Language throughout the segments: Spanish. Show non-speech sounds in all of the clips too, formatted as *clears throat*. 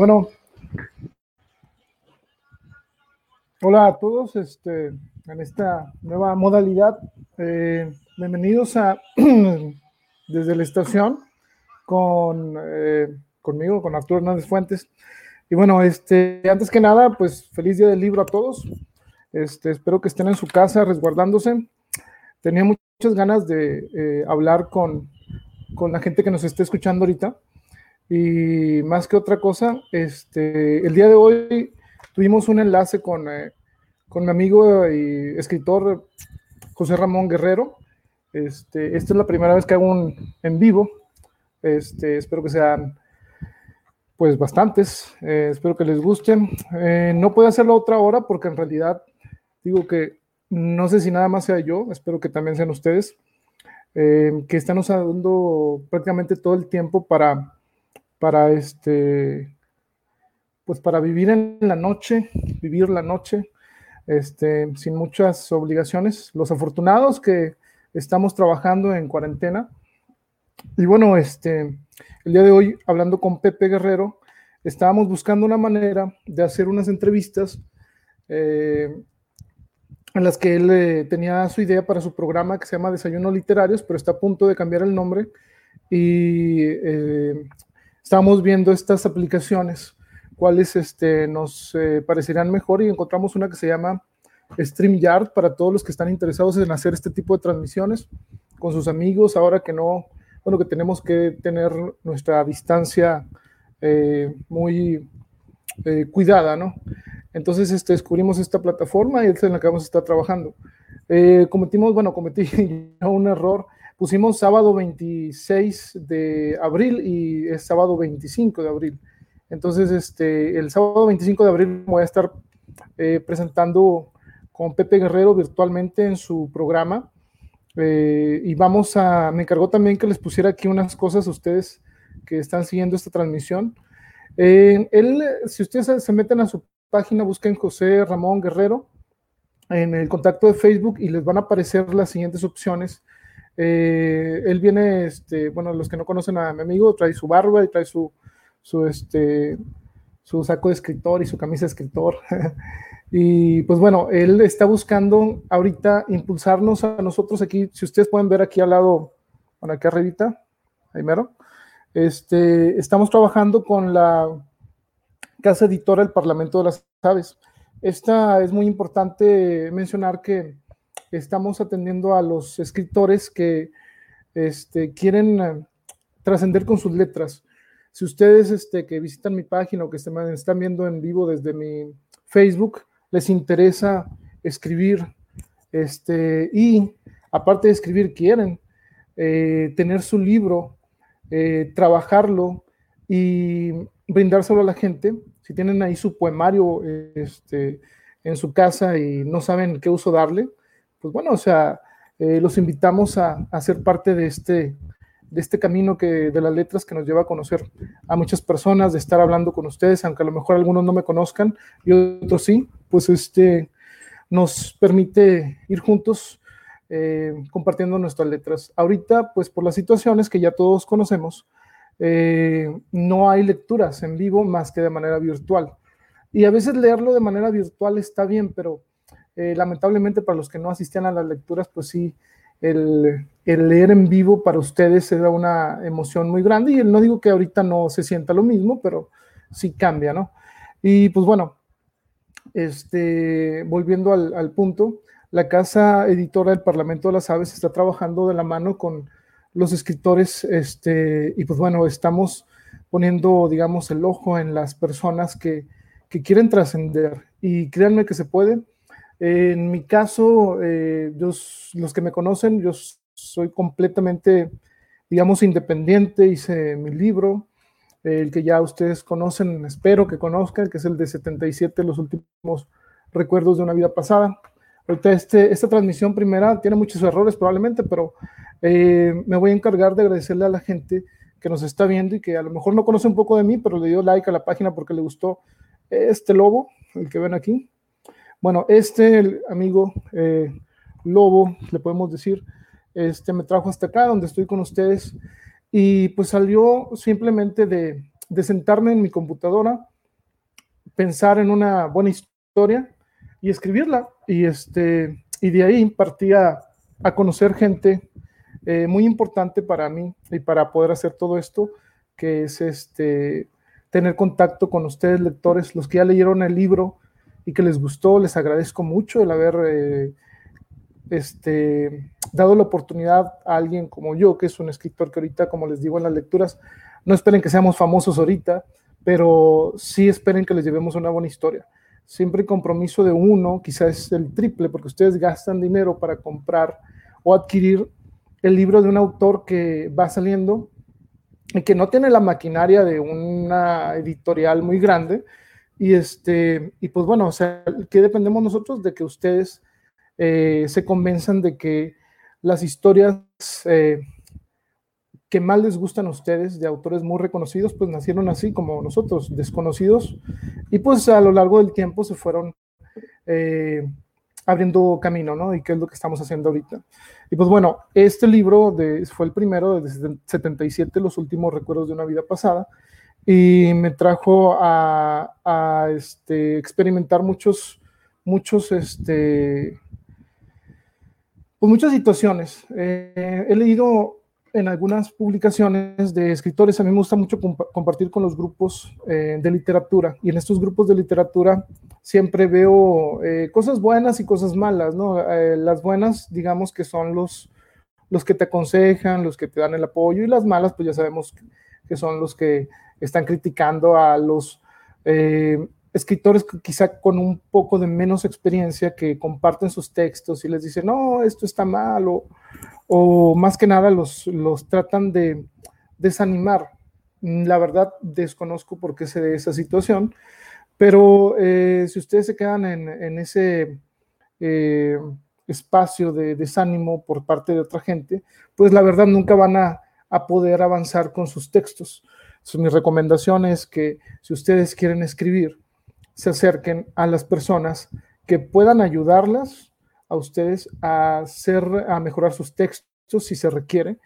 Bueno, hola a todos este, en esta nueva modalidad. Eh, bienvenidos a *clears throat* desde la estación con eh, conmigo, con Arturo Hernández Fuentes. Y bueno, este, antes que nada, pues feliz día del libro a todos. Este, espero que estén en su casa resguardándose. Tenía muchas ganas de eh, hablar con, con la gente que nos esté escuchando ahorita. Y más que otra cosa, este, el día de hoy tuvimos un enlace con, eh, con mi amigo y escritor José Ramón Guerrero. Este, esta es la primera vez que hago un en vivo. Este, espero que sean pues bastantes. Eh, espero que les gusten. Eh, no puedo hacerlo otra hora porque en realidad digo que no sé si nada más sea yo, espero que también sean ustedes, que están usando prácticamente todo el tiempo para para este, pues para vivir en la noche, vivir la noche, este, sin muchas obligaciones. Los afortunados que estamos trabajando en cuarentena. Y bueno, este, el día de hoy, hablando con Pepe Guerrero, estábamos buscando una manera de hacer unas entrevistas eh, en las que él eh, tenía su idea para su programa que se llama Desayunos Literarios, pero está a punto de cambiar el nombre. Y eh, estamos viendo estas aplicaciones, cuáles este, nos eh, parecerán mejor y encontramos una que se llama StreamYard para todos los que están interesados en hacer este tipo de transmisiones con sus amigos, ahora que no, bueno, que tenemos que tener nuestra distancia eh, muy eh, cuidada, ¿no? Entonces este, descubrimos esta plataforma y es en la que vamos a estar trabajando. cometimos, bueno, cometí *laughs* un error pusimos sábado 26 de abril y es sábado 25 de abril. Entonces, este, el sábado 25 de abril voy a estar eh, presentando con Pepe Guerrero virtualmente en su programa. Eh, y vamos a, me encargó también que les pusiera aquí unas cosas a ustedes que están siguiendo esta transmisión. Eh, él, si ustedes se meten a su página, busquen José Ramón Guerrero en el contacto de Facebook y les van a aparecer las siguientes opciones eh, él viene, este, bueno, los que no conocen a mi amigo, trae su barba y trae su, su, este, su saco de escritor y su camisa de escritor. *laughs* y pues bueno, él está buscando ahorita impulsarnos a nosotros aquí. Si ustedes pueden ver aquí al lado, bueno, aquí arribita, ahí mero, este, estamos trabajando con la casa editora del Parlamento de las Aves. Esta es muy importante mencionar que estamos atendiendo a los escritores que este, quieren eh, trascender con sus letras. Si ustedes este, que visitan mi página o que están viendo en vivo desde mi Facebook, les interesa escribir este, y aparte de escribir, quieren eh, tener su libro, eh, trabajarlo y brindárselo a la gente. Si tienen ahí su poemario este, en su casa y no saben qué uso darle, pues bueno, o sea, eh, los invitamos a, a, ser parte de este, de este camino que, de las letras que nos lleva a conocer a muchas personas, de estar hablando con ustedes, aunque a lo mejor algunos no me conozcan y otros sí, pues este nos permite ir juntos eh, compartiendo nuestras letras. Ahorita, pues por las situaciones que ya todos conocemos, eh, no hay lecturas en vivo más que de manera virtual. Y a veces leerlo de manera virtual está bien, pero eh, lamentablemente para los que no asistían a las lecturas, pues sí, el, leer en vivo para ustedes era una emoción muy grande y no digo que ahorita no se sienta lo mismo, pero sí cambia, ¿no? Y pues bueno, este, volviendo al, punto, la casa editora del Parlamento de las Aves está trabajando de la mano con los escritores, este, y pues bueno, estamos poniendo, digamos, el ojo en las personas que, que quieren trascender. Y créanme que se puede. En mi caso, eh, los que me conocen, yo soy completamente, digamos, independiente, hice mi libro, el que ya ustedes conocen, espero que conozcan, que es el de 77, los últimos recuerdos de una vida pasada. Ahorita este, esta transmisión primera tiene muchos errores probablemente, pero eh, me voy a encargar de agradecerle a la gente que nos está viendo y que a lo mejor no conoce un poco de mí, pero le dio like a la página porque le gustó este lobo, el que ven aquí. Bueno, este amigo eh, Lobo, le podemos decir, este me trajo hasta acá donde estoy con ustedes y pues salió simplemente de, sentarme en mi computadora, pensar en una buena historia y escribirla. Y, este, y de ahí partía a conocer gente eh, muy importante para mí y para poder hacer todo esto, que es este, tener contacto con ustedes, lectores, los que ya leyeron el libro y que les gustó, les agradezco mucho el haber eh, este, dado la oportunidad a alguien como yo, que es un escritor que ahorita, como les digo en las lecturas, no esperen que seamos famosos ahorita, pero sí esperen que les llevemos una buena historia. Siempre el compromiso de uno, quizás el triple, porque ustedes gastan dinero para comprar o adquirir el libro de un autor que va saliendo y que no tiene la maquinaria de una editorial muy grande. Y, este, y pues bueno, o sea, que dependemos nosotros de que ustedes eh, se convenzan de que las historias eh, que más les gustan a ustedes de autores muy reconocidos, pues nacieron así como nosotros, desconocidos, y pues a lo largo del tiempo se fueron eh, abriendo camino, ¿no? Y qué es lo que estamos haciendo ahorita. Y pues bueno, este libro fue el primero de 77, Los últimos recuerdos de una vida pasada, y me trajo a, este, experimentar muchos, muchos, este, pues muchas situaciones. Eh, he leído en algunas publicaciones de escritores, a mí me gusta mucho compartir con los grupos eh, de literatura y en estos grupos de literatura siempre veo eh, cosas buenas y cosas malas, ¿no? Las buenas, digamos que son los, los que te aconsejan, los que te dan el apoyo y las malas, pues ya sabemos que son los que están criticando a los escritores quizá con un poco de menos experiencia que comparten sus textos y les dicen, no, esto está mal o más que nada los, los tratan de desanimar. La verdad, desconozco por qué se dé esa situación, pero eh, si ustedes se quedan en, ese eh, espacio de desánimo por parte de otra gente, pues la verdad nunca van a, poder avanzar con sus textos. Mi recomendación es que si ustedes quieren escribir, se acerquen a las personas que puedan ayudarlas a ustedes a hacer, a mejorar sus textos si se requiere,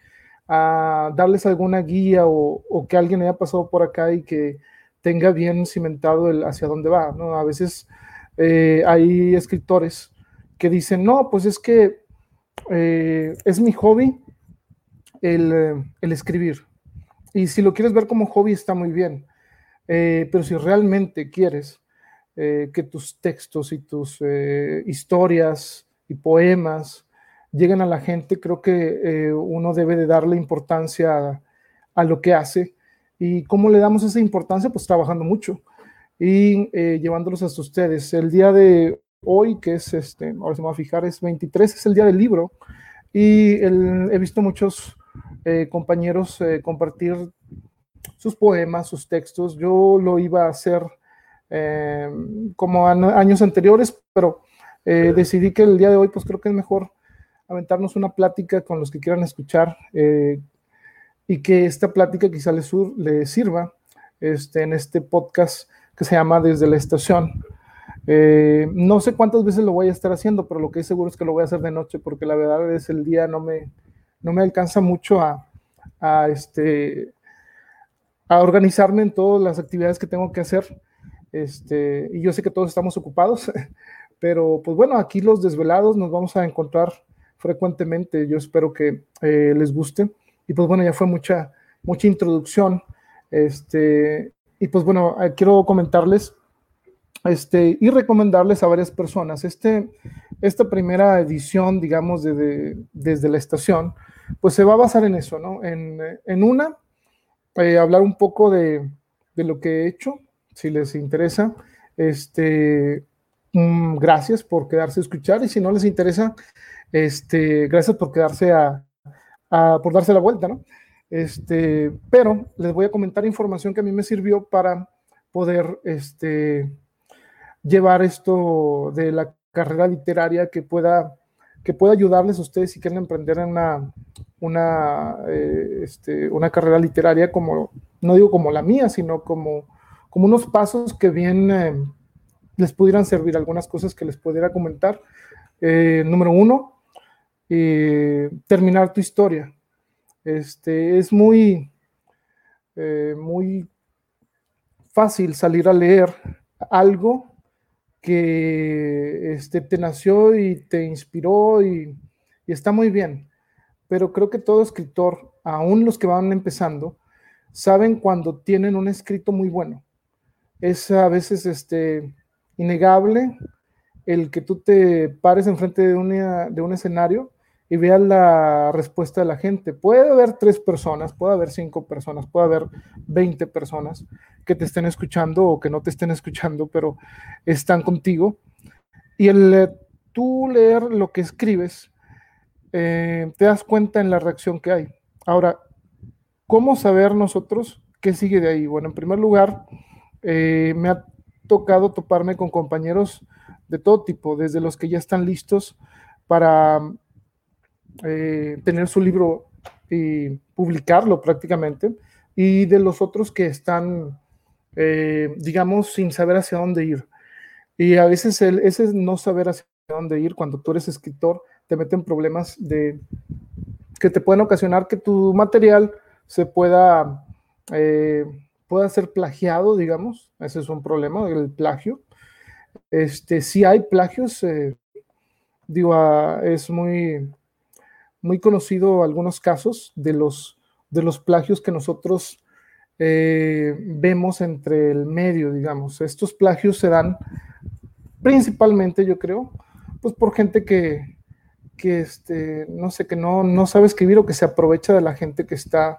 a darles alguna guía o, que alguien haya pasado por acá y que tenga bien cimentado el hacia dónde va, ¿no? A veces eh, hay escritores que dicen, no, pues es que eh, es mi hobby el, escribir. Y si lo quieres ver como hobby está muy bien, eh, pero si realmente quieres que tus textos y tus historias y poemas lleguen a la gente, creo que eh, uno debe de darle importancia a, lo que hace. ¿Y cómo le damos esa importancia? Pues trabajando mucho y eh, llevándolos hasta ustedes. El día de hoy, que es este, ahora se me va a fijar, es 23, es el día del libro y he visto muchos eh, compañeros compartir sus poemas, sus textos. Yo lo iba a hacer como años anteriores, pero eh, decidí que el día de hoy, pues creo que es mejor aventarnos una plática con los que quieran escuchar eh, y que esta plática quizá les, sirva este, en este podcast que se llama Desde la Estación. Eh, no sé cuántas veces lo voy a estar haciendo, pero lo que es seguro es que lo voy a hacer de noche, porque la verdad es el día no me, no me alcanza mucho a, a, este, a organizarme en todas las actividades que tengo que hacer. Este, y yo sé que todos estamos ocupados, *laughs* Pero pues bueno, aquí los desvelados nos vamos a encontrar frecuentemente. Yo espero que eh, les guste. Y pues bueno, ya fue mucha, mucha introducción. Este, y pues bueno, eh, quiero comentarles este, y recomendarles a varias personas. Este, esta primera edición, digamos, de, desde la estación, pues se va a basar en eso, ¿no? En, en una, eh, hablar un poco de, de, lo que he hecho, si les interesa. Este, Mm, gracias por quedarse a escuchar y si no les interesa, este, gracias por quedarse a, por darse la vuelta, ¿no? Este, pero les voy a comentar información que a mí me sirvió para poder este, llevar esto de la carrera literaria que pueda, que pueda ayudarles a ustedes si quieren emprender en una, una, eh, este, una carrera literaria como, no digo como la mía, sino como, como unos pasos que vienen les pudieran servir algunas cosas que les pudiera comentar. Eh, número uno, eh, terminar tu historia. Este, es muy, eh, muy fácil salir a leer algo que este, te nació y te inspiró y, está muy bien. Pero creo que todo escritor, aún los que van empezando, saben cuando tienen un escrito muy bueno. Es a veces este, innegable el que tú te pares enfrente de, de un escenario y veas la respuesta de la gente. Puede haber tres personas, puede haber cinco personas, puede haber veinte personas que te estén escuchando o que no te estén escuchando, pero están contigo. Y el eh, tú leer lo que escribes, eh, te das cuenta en la reacción que hay. Ahora, ¿cómo saber nosotros qué sigue de ahí? Bueno, en primer lugar, eh, me ha tocado toparme con compañeros de todo tipo, desde los que ya están listos para eh, tener su libro y publicarlo prácticamente, y de los otros que están, eh, digamos, sin saber hacia dónde ir. Y a veces el, ese no saber hacia dónde ir, cuando tú eres escritor, te meten problemas de que te pueden ocasionar que tu material se pueda, eh, pueda ser plagiado, digamos. Ese es un problema, el plagio. Este, si hay plagios, digo, ah, es muy, muy conocido algunos casos de los, de los plagios que nosotros eh, vemos entre el medio, digamos. Estos plagios se dan principalmente, yo creo, pues por gente que, que este, no sé, que no, no sabe escribir o que se aprovecha de la gente que está,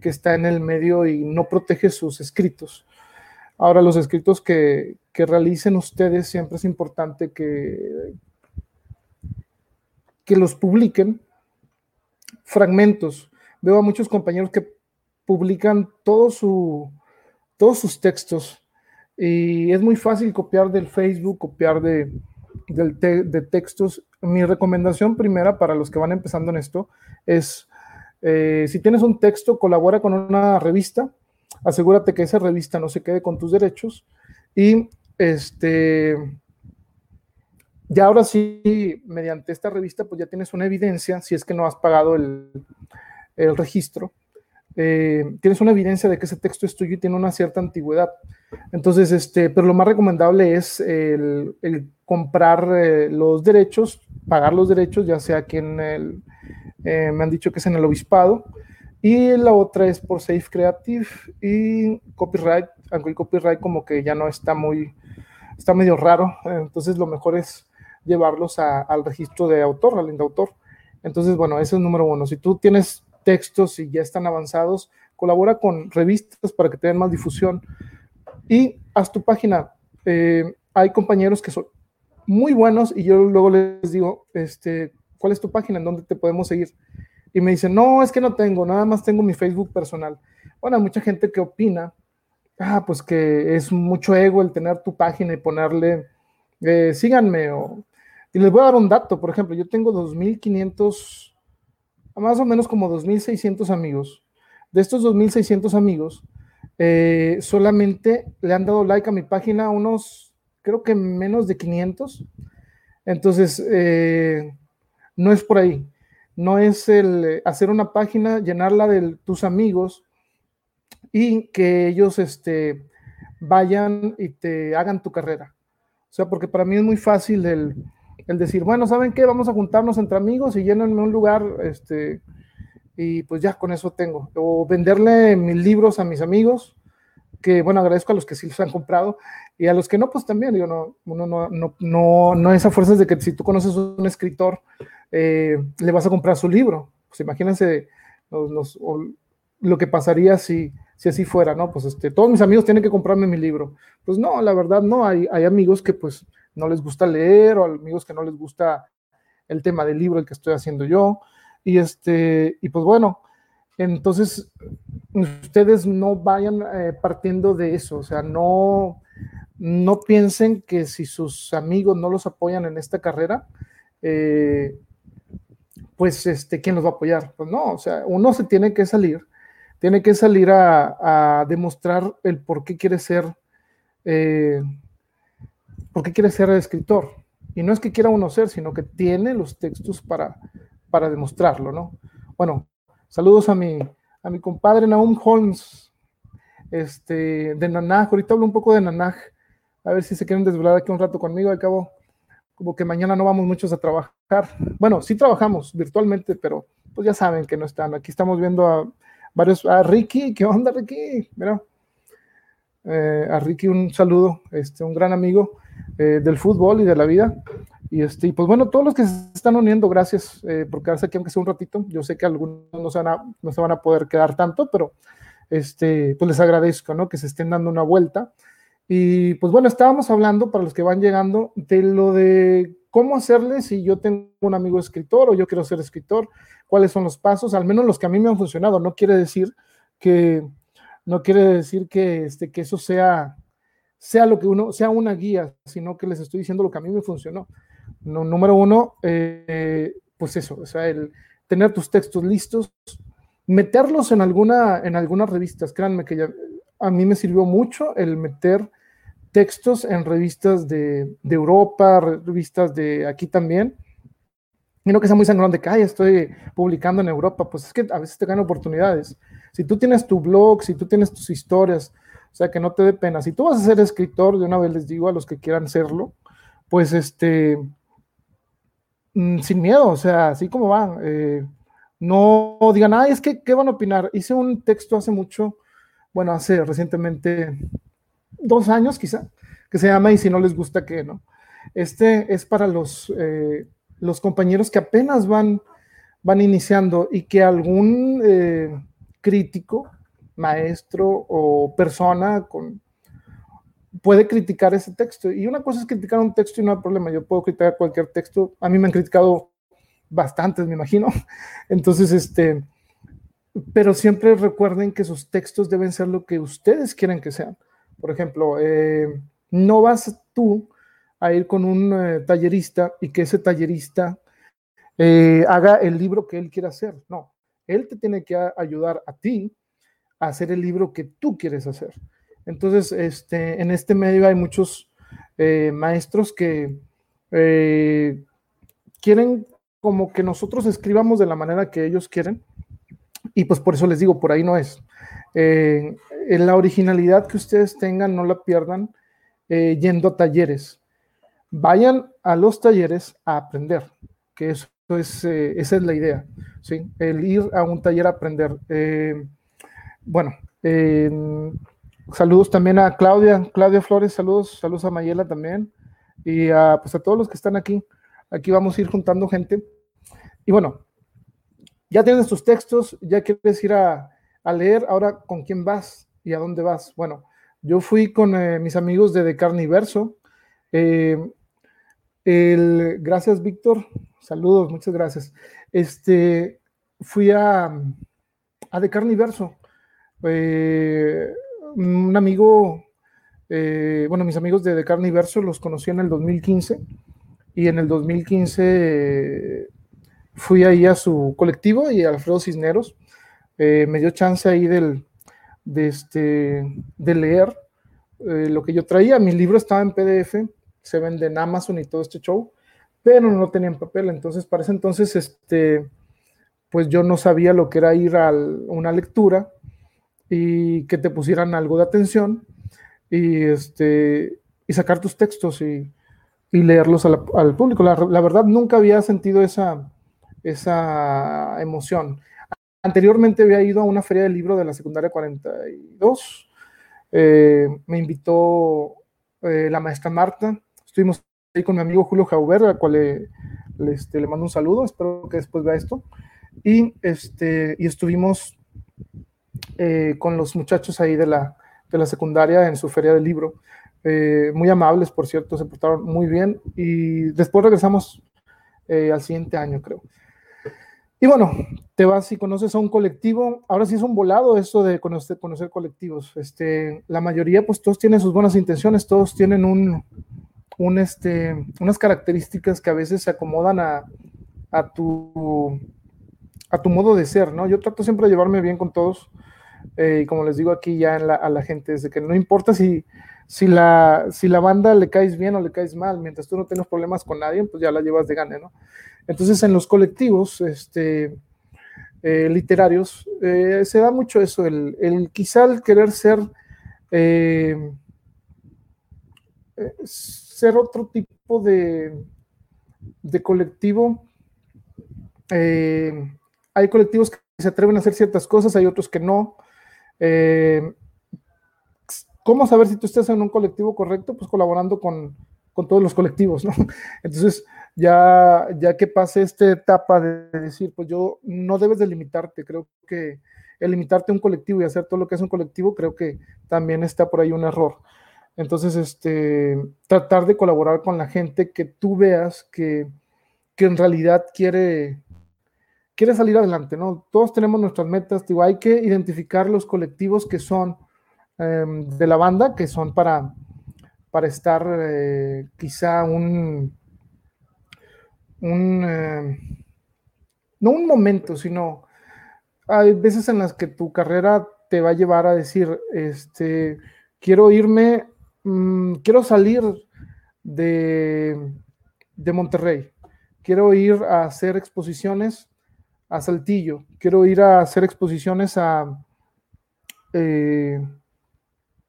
que está en el medio y no protege sus escritos. Ahora, los escritos que, que realicen ustedes, siempre es importante que, que los publiquen fragmentos. Veo a muchos compañeros que publican todo su, todos sus textos y es muy fácil copiar del Facebook, copiar de, de textos. Mi recomendación primera para los que van empezando en esto es, eh, si tienes un texto, colabora con una revista, asegúrate que esa revista no se quede con tus derechos y este ya ahora sí, mediante esta revista, pues ya tienes una evidencia, si es que no has pagado el, registro, eh, tienes una evidencia de que ese texto es tuyo y tiene una cierta antigüedad. Entonces, este, pero lo más recomendable es el, comprar eh, los derechos, pagar los derechos, ya sea aquí en el, eh, me han dicho que es en el obispado, y la otra es por Safe Creative y copyright, aunque el copyright como que ya no está muy, está medio raro, entonces lo mejor es llevarlos al registro de autor, al de autor. Entonces, bueno, ese es número uno. Si tú tienes textos y ya están avanzados, colabora con revistas para que tengan más difusión y haz tu página. Eh, hay compañeros que son muy buenos y yo luego les digo, este, ¿cuál es tu página? ¿En dónde te podemos seguir? Y me dicen, no, es que no tengo, nada más tengo mi Facebook personal. Bueno, hay mucha gente que opina, ah, pues que es mucho ego el tener tu página y ponerle, eh, síganme o y les voy a dar un dato, por ejemplo, yo tengo 2.500, más o menos como 2.600 amigos. De estos 2.600 amigos, eh, solamente le han dado like a mi página unos, creo que menos de 500. Entonces, eh, no es por ahí. No es el hacer una página, llenarla de tus amigos y que ellos este, vayan y te hagan tu carrera. O sea, porque para mí es muy fácil el el decir, bueno, ¿saben qué? Vamos a juntarnos entre amigos y llenarme un lugar, este, y pues ya con eso tengo. O venderle mis libros a mis amigos, que bueno, agradezco a los que sí los han comprado, y a los que no, pues también, digo, no, no, no, no, no es a fuerzas de que si tú conoces a un escritor, eh, le vas a comprar su libro. Pues imagínense lo que pasaría si, si así fuera, ¿no? Pues este, todos mis amigos tienen que comprarme mi libro. Pues no, la verdad no, hay, hay amigos que pues no les gusta leer o amigos que no les gusta el tema del libro el que estoy haciendo yo. Y este, y pues bueno, entonces ustedes no vayan eh, partiendo de eso, o sea, no, no piensen que si sus amigos no los apoyan en esta carrera, eh, pues este, ¿quién los va a apoyar? Pues no, o sea, uno se tiene que salir, tiene que salir a, demostrar el por qué quiere ser eh, porque quiere ser escritor. Y no es que quiera uno ser, sino que tiene los textos para, para demostrarlo, ¿no? Bueno, saludos a mi, a mi compadre Naum Holmes. este, de Nanaj. Ahorita hablo un poco de Nanaj, a ver si se quieren desvelar aquí un rato conmigo. Al cabo, como que mañana no vamos muchos a trabajar. Bueno, sí trabajamos virtualmente, pero pues ya saben que no están. Aquí estamos viendo a varios, a Ricky, ¿qué onda Ricky? Mira, eh, a Ricky un saludo, este, un gran amigo eh, del fútbol y de la vida. Y este, pues bueno, todos los que se están uniendo, gracias eh, por quedarse aquí aunque sea un ratito. Yo sé que algunos no se van a, no se van a poder quedar tanto, pero este, pues les agradezco, ¿no? Que se estén dando una vuelta. Y pues bueno, estábamos hablando para los que van llegando de lo de cómo hacerle si yo tengo un amigo escritor o yo quiero ser escritor, cuáles son los pasos, al menos los que a mí me han funcionado. No quiere decir que, no quiere decir que, este, que eso sea, sea lo que uno, sea una guía, sino que les estoy diciendo lo que a mí me funcionó. No, número uno, eh, pues eso, o sea, el tener tus textos listos, meterlos en alguna, en algunas revistas. Créanme que ya, a mí me sirvió mucho el meter textos en revistas de, de Europa, revistas de aquí también. Y no que sea muy sangrón de que Ay, estoy publicando en Europa, pues es que a veces te ganan oportunidades. Si tú tienes tu blog, si tú tienes tus historias, o sea, que no te dé pena. Si tú vas a ser escritor, de una vez les digo a los que quieran serlo, pues este, mm, sin miedo, o sea, así como van. Eh, no digan, ay, es que, ¿qué van a opinar? Hice un texto hace mucho, bueno, hace recientemente dos años quizá, que se llama Y si no les gusta, ¿qué? ¿no? Este es para los, eh, los compañeros que apenas van, van iniciando y que algún eh, crítico, maestro o persona con, puede criticar ese texto. Y una cosa es criticar un texto y no hay problema. Yo puedo criticar cualquier texto. A mí me han criticado bastantes, me imagino. *laughs* Entonces, este, pero siempre recuerden que sus textos deben ser lo que ustedes quieren que sean. Por ejemplo, eh, no vas tú a ir con un eh, tallerista y que ese tallerista eh, haga el libro que él quiera hacer. No, él te tiene que ayudar a ti hacer el libro que tú quieres hacer. Entonces, este, en este medio hay muchos maestros que quieren como que nosotros escribamos de la manera que ellos quieren. Y pues por eso les digo, por ahí no es. Eh, en la originalidad que ustedes tengan, no la pierdan eh, yendo a talleres. Vayan a los talleres a aprender, que eso es, eh, esa es la idea, ¿sí? El ir a un taller a aprender. Bueno, saludos también a Claudia, Claudia Flores, saludos, saludos a Mayela también, y a, pues a todos los que están aquí. Aquí vamos a ir juntando gente. Y bueno, ya tienes tus textos, ya quieres ir a, leer, ahora con quién vas y a dónde vas. Bueno, yo fui con eh, mis amigos de De Carniverso. Eh, gracias, Víctor. Saludos, muchas gracias. Este, fui a, a De Carniverso. Eh, un amigo, bueno, mis amigos de De Carniverso los conocí en el 2015 y en el 2015 fui ahí a su colectivo y Alfredo Cisneros eh, me dio chance ahí del, de, este, de leer eh, lo que yo traía. Mi libro estaba en PDF, se vende en Amazon y todo este show, pero no tenía en papel. Entonces, para ese entonces, este, pues yo no sabía lo que era ir a una lectura y que te pusieran algo de atención y, este, y sacar tus textos y y leerlos al, público. La, verdad, nunca había sentido esa, esa emoción. Anteriormente había ido a una feria de libro de la secundaria 42. Eh, me invitó eh, la maestra Marta. Estuvimos ahí con mi amigo Julio Jauber, al cual le, este, le mando un saludo. Espero que después vea esto. Y, este, y estuvimos eh, con los muchachos ahí de la, de la secundaria en su feria de libro. Eh, muy amables, por cierto, se portaron muy bien y después regresamos eh, al siguiente año, creo. Y bueno, te vas y conoces a un colectivo, ahora sí es un volado eso de conocer, conocer colectivos. Este, la mayoría, pues todos tienen sus buenas intenciones, todos tienen un, un este, unas características que a veces se acomodan a, a, tu, a tu modo de ser, ¿no? Yo trato siempre de llevarme bien con todos. Eh, y como les digo aquí ya a la gente, es de que no importa si, si la, si la banda le caes bien o le caes mal, mientras tú no tienes problemas con nadie, pues ya la llevas de gane, ¿no? Entonces en los colectivos este, eh, literarios eh, se da mucho eso, el, el quizá el querer ser ser otro tipo de, de colectivo. hay colectivos que se atreven a hacer ciertas cosas, hay otros que no. ¿Cómo saber si tú estás en un colectivo correcto? Pues colaborando con, con todos los colectivos, ¿no? *laughs* Entonces, ya, ya que pase esta etapa de decir, pues yo no debes de limitarte, creo que el limitarte a un colectivo y hacer todo lo que es un colectivo, creo que también está por ahí un error. Entonces, este, tratar de colaborar con la gente que tú veas que, que en realidad quiere, quiere salir adelante, ¿no? Todos tenemos nuestras metas, digo, hay que identificar los colectivos que son em, de la banda, que son para, para estar eh, quizá un, un, eh, no un momento, sino hay veces en las que tu carrera te va a llevar a decir, este, quiero irme, mm, quiero salir de, de Monterrey, quiero ir a hacer exposiciones a Saltillo, quiero ir a hacer exposiciones a, eh,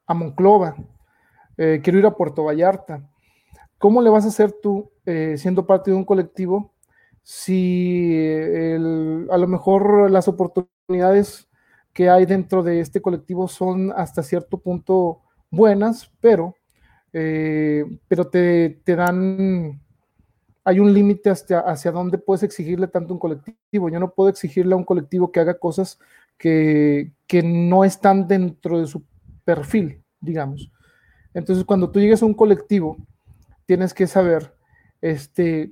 a Monclova, eh, quiero ir a Puerto Vallarta. ¿Cómo le vas a hacer tú, eh, siendo parte de un colectivo, si a lo mejor las oportunidades que hay dentro de este colectivo son hasta cierto punto buenas, pero, pero te, dan, hay un límite hacia, hacia dónde puedes exigirle tanto a un colectivo. Yo no puedo exigirle a un colectivo que haga cosas que, no están dentro de su perfil, digamos. Entonces, cuando tú llegues a un colectivo, tienes que saber este,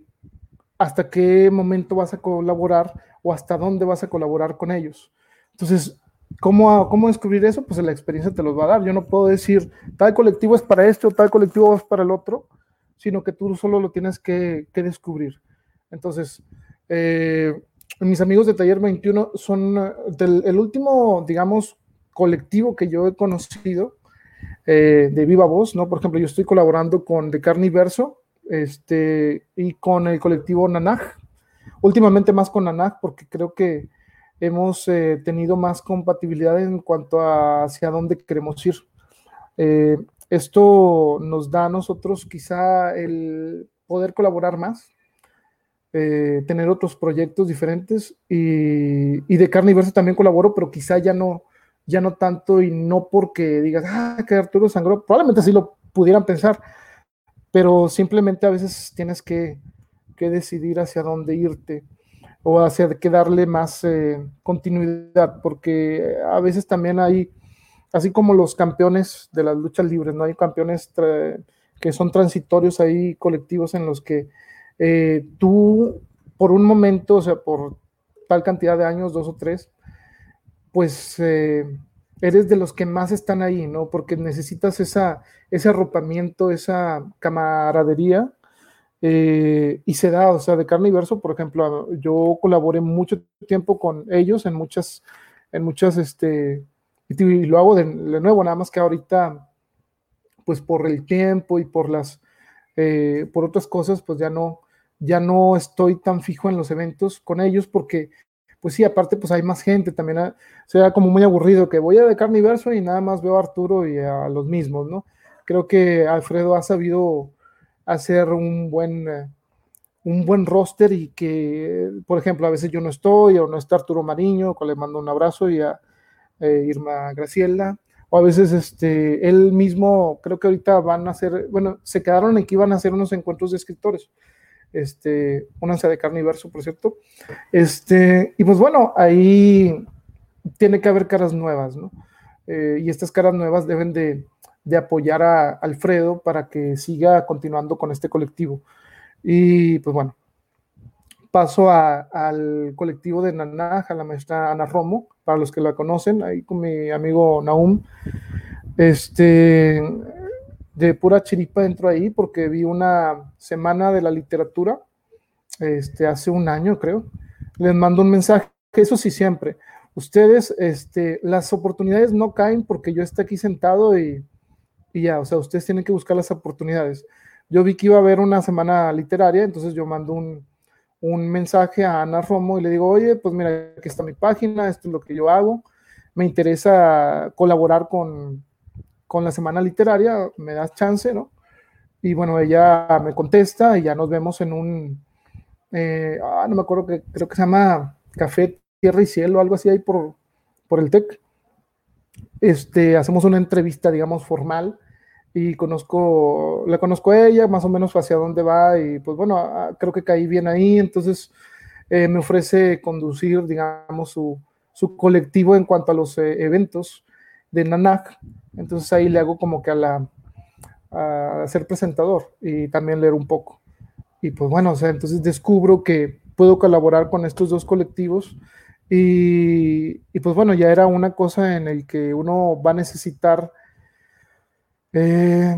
hasta qué momento vas a colaborar o hasta dónde vas a colaborar con ellos. Entonces, ¿cómo, cómo descubrir eso? Pues la experiencia te los va a dar. Yo no puedo decir, tal colectivo es para este o tal colectivo es para el otro, sino que tú solo lo tienes que, descubrir. Entonces, eh, mis amigos de Taller 21 son del, el último, digamos, colectivo que yo he conocido eh, de viva voz, ¿no? Por ejemplo, yo estoy colaborando con De Carniverso este, y con el colectivo Nanaj. Últimamente más con Nanaj porque creo que hemos eh, tenido más compatibilidad en cuanto a hacia dónde queremos ir. Eh, esto nos da a nosotros quizá el poder colaborar más, tener otros proyectos diferentes y, y de Carniverso también colaboro, pero quizá ya no, ya no tanto y no porque digas, ah, que Arturo sangró, probablemente sí lo pudieran pensar, pero simplemente a veces tienes que, decidir hacia dónde irte o hacia qué darle más eh, continuidad, porque a veces también hay, así como los campeones de las luchas libres, ¿no? Hay campeones que son transitorios ahí, colectivos en los que eh, tú, por un momento, o sea, por tal cantidad de años, dos o tres, pues eh, eres de los que más están ahí, ¿no? Porque necesitas esa, ese arropamiento, esa camaradería, eh, y se da, o sea, de carne y verso, por ejemplo, yo colaboré mucho tiempo con ellos en muchas, en muchas, este, y lo hago de, nuevo, nada más que ahorita, pues por el tiempo y por las, eh, por otras cosas, pues ya no, ya no estoy tan fijo en los eventos con ellos porque pues sí, aparte pues hay más gente, también ah, sea como muy aburrido que voy a de Carniverso y nada más veo a Arturo y a los mismos, ¿no? Creo que Alfredo ha sabido hacer un buen, eh, un buen roster y que, por ejemplo, a veces yo no estoy o no está Arturo Mariño, con le mando un abrazo y a eh, Irma Graciela, o a veces este, él mismo, creo que ahorita van a hacer, bueno, se quedaron en que iban a hacer unos encuentros de escritores este, únanse de Carniverso, por cierto. Este, y pues bueno, ahí tiene que haber caras nuevas, ¿no? Eh, y estas caras nuevas deben de, apoyar a Alfredo para que siga continuando con este colectivo. Y pues bueno, paso al colectivo de Nanaja, la maestra Ana Romo, para los que la conocen, ahí con mi amigo Naum. Este, de pura chiripa dentro ahí porque vi una semana de la literatura este, hace un año, creo. Les mando un mensaje, eso sí siempre. Ustedes, este, las oportunidades no caen porque yo esté aquí sentado y, y ya, o sea, ustedes tienen que buscar las oportunidades. Yo vi que iba a haber una semana literaria, entonces yo mando un, un mensaje a Ana Romo y le digo, oye, pues mira, aquí está mi página, esto es lo que yo hago, me interesa colaborar con, con la semana literaria, me das chance, ¿no? Y bueno, ella me contesta y ya nos vemos en un, eh, ah, no me acuerdo que creo que se llama Café Tierra y Cielo, algo así ahí por, por el TEC. Este, hacemos una entrevista, digamos, formal y conozco, la conozco a ella, más o menos hacia dónde va y pues bueno, ah, creo que caí bien ahí, entonces eh, me ofrece conducir, digamos, su, su, colectivo en cuanto a los eh, eventos de Nanak, entonces ahí le hago como que a la a ser presentador y también leer un poco. Y pues bueno, o sea, entonces descubro que puedo colaborar con estos dos colectivos y, y pues bueno, ya era una cosa en el que uno va a necesitar eh,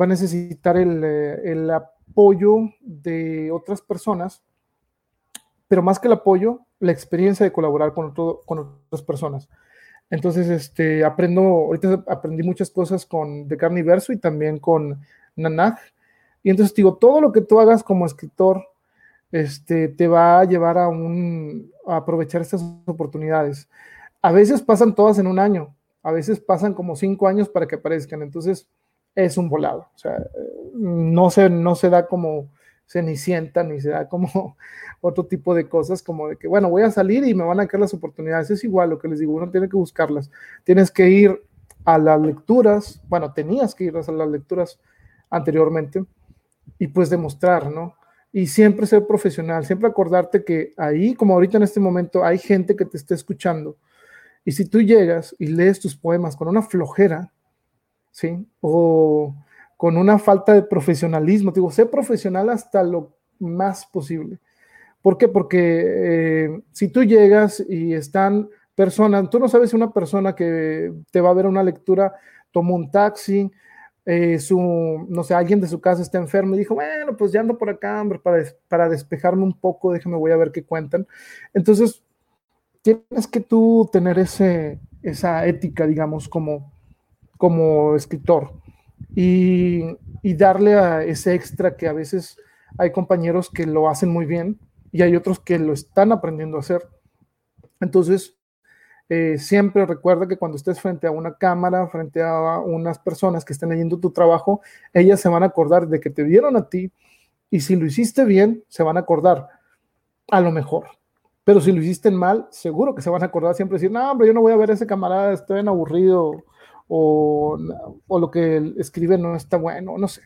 va a necesitar el, eh, el, apoyo de otras personas, pero más que el apoyo, la experiencia de colaborar con, otras personas. Entonces, este, aprendo, ahorita aprendí muchas cosas con de Carniverso y también con Nanaj. Y entonces digo, todo lo que tú hagas como escritor, este, te va a llevar a aprovechar estas oportunidades. A veces pasan todas en un año, a veces pasan como cinco años para que aparezcan, entonces es un volado, o sea, no se, no se da como cenicienta ni se da como *laughs* otro tipo de cosas, como de que, bueno, voy a salir y me van a caer las oportunidades, es igual lo que les digo, uno tiene que buscarlas, tienes que ir a las lecturas, bueno, tenías que ir a las lecturas anteriormente y pues demostrar, ¿no? Y siempre ser profesional, siempre acordarte que ahí, como ahorita en este momento, hay gente que te está escuchando y si tú llegas y lees tus poemas con una flojera, ¿sí? O con una falta de profesionalismo, digo, sé profesional hasta lo más posible. ¿Por qué? Porque eh, si tú llegas y están personas, tú no sabes si una persona que te va a ver una lectura tomó un taxi, eh, su, no sé, alguien de su casa está enfermo y dijo, bueno, pues ya ando por acá, hombre, para, para despejarme un poco, déjame, voy a ver qué cuentan. Entonces, tienes que tú tener ese, esa ética, digamos, como, como escritor y, darle a ese extra que a veces hay compañeros que lo hacen muy bien y hay otros que lo están aprendiendo a hacer. Entonces, eh, siempre recuerda que cuando estés frente a una cámara, frente a unas personas que estén leyendo tu trabajo, ellas se van a acordar de que te vieron a ti y si lo hiciste bien, se van a acordar a lo mejor. Pero si lo hiciste mal, seguro que se van a acordar siempre decir, no, hombre, yo no voy a ver a ese camarada, estoy en aburrido, o, o lo que escribe no está bueno, no sé.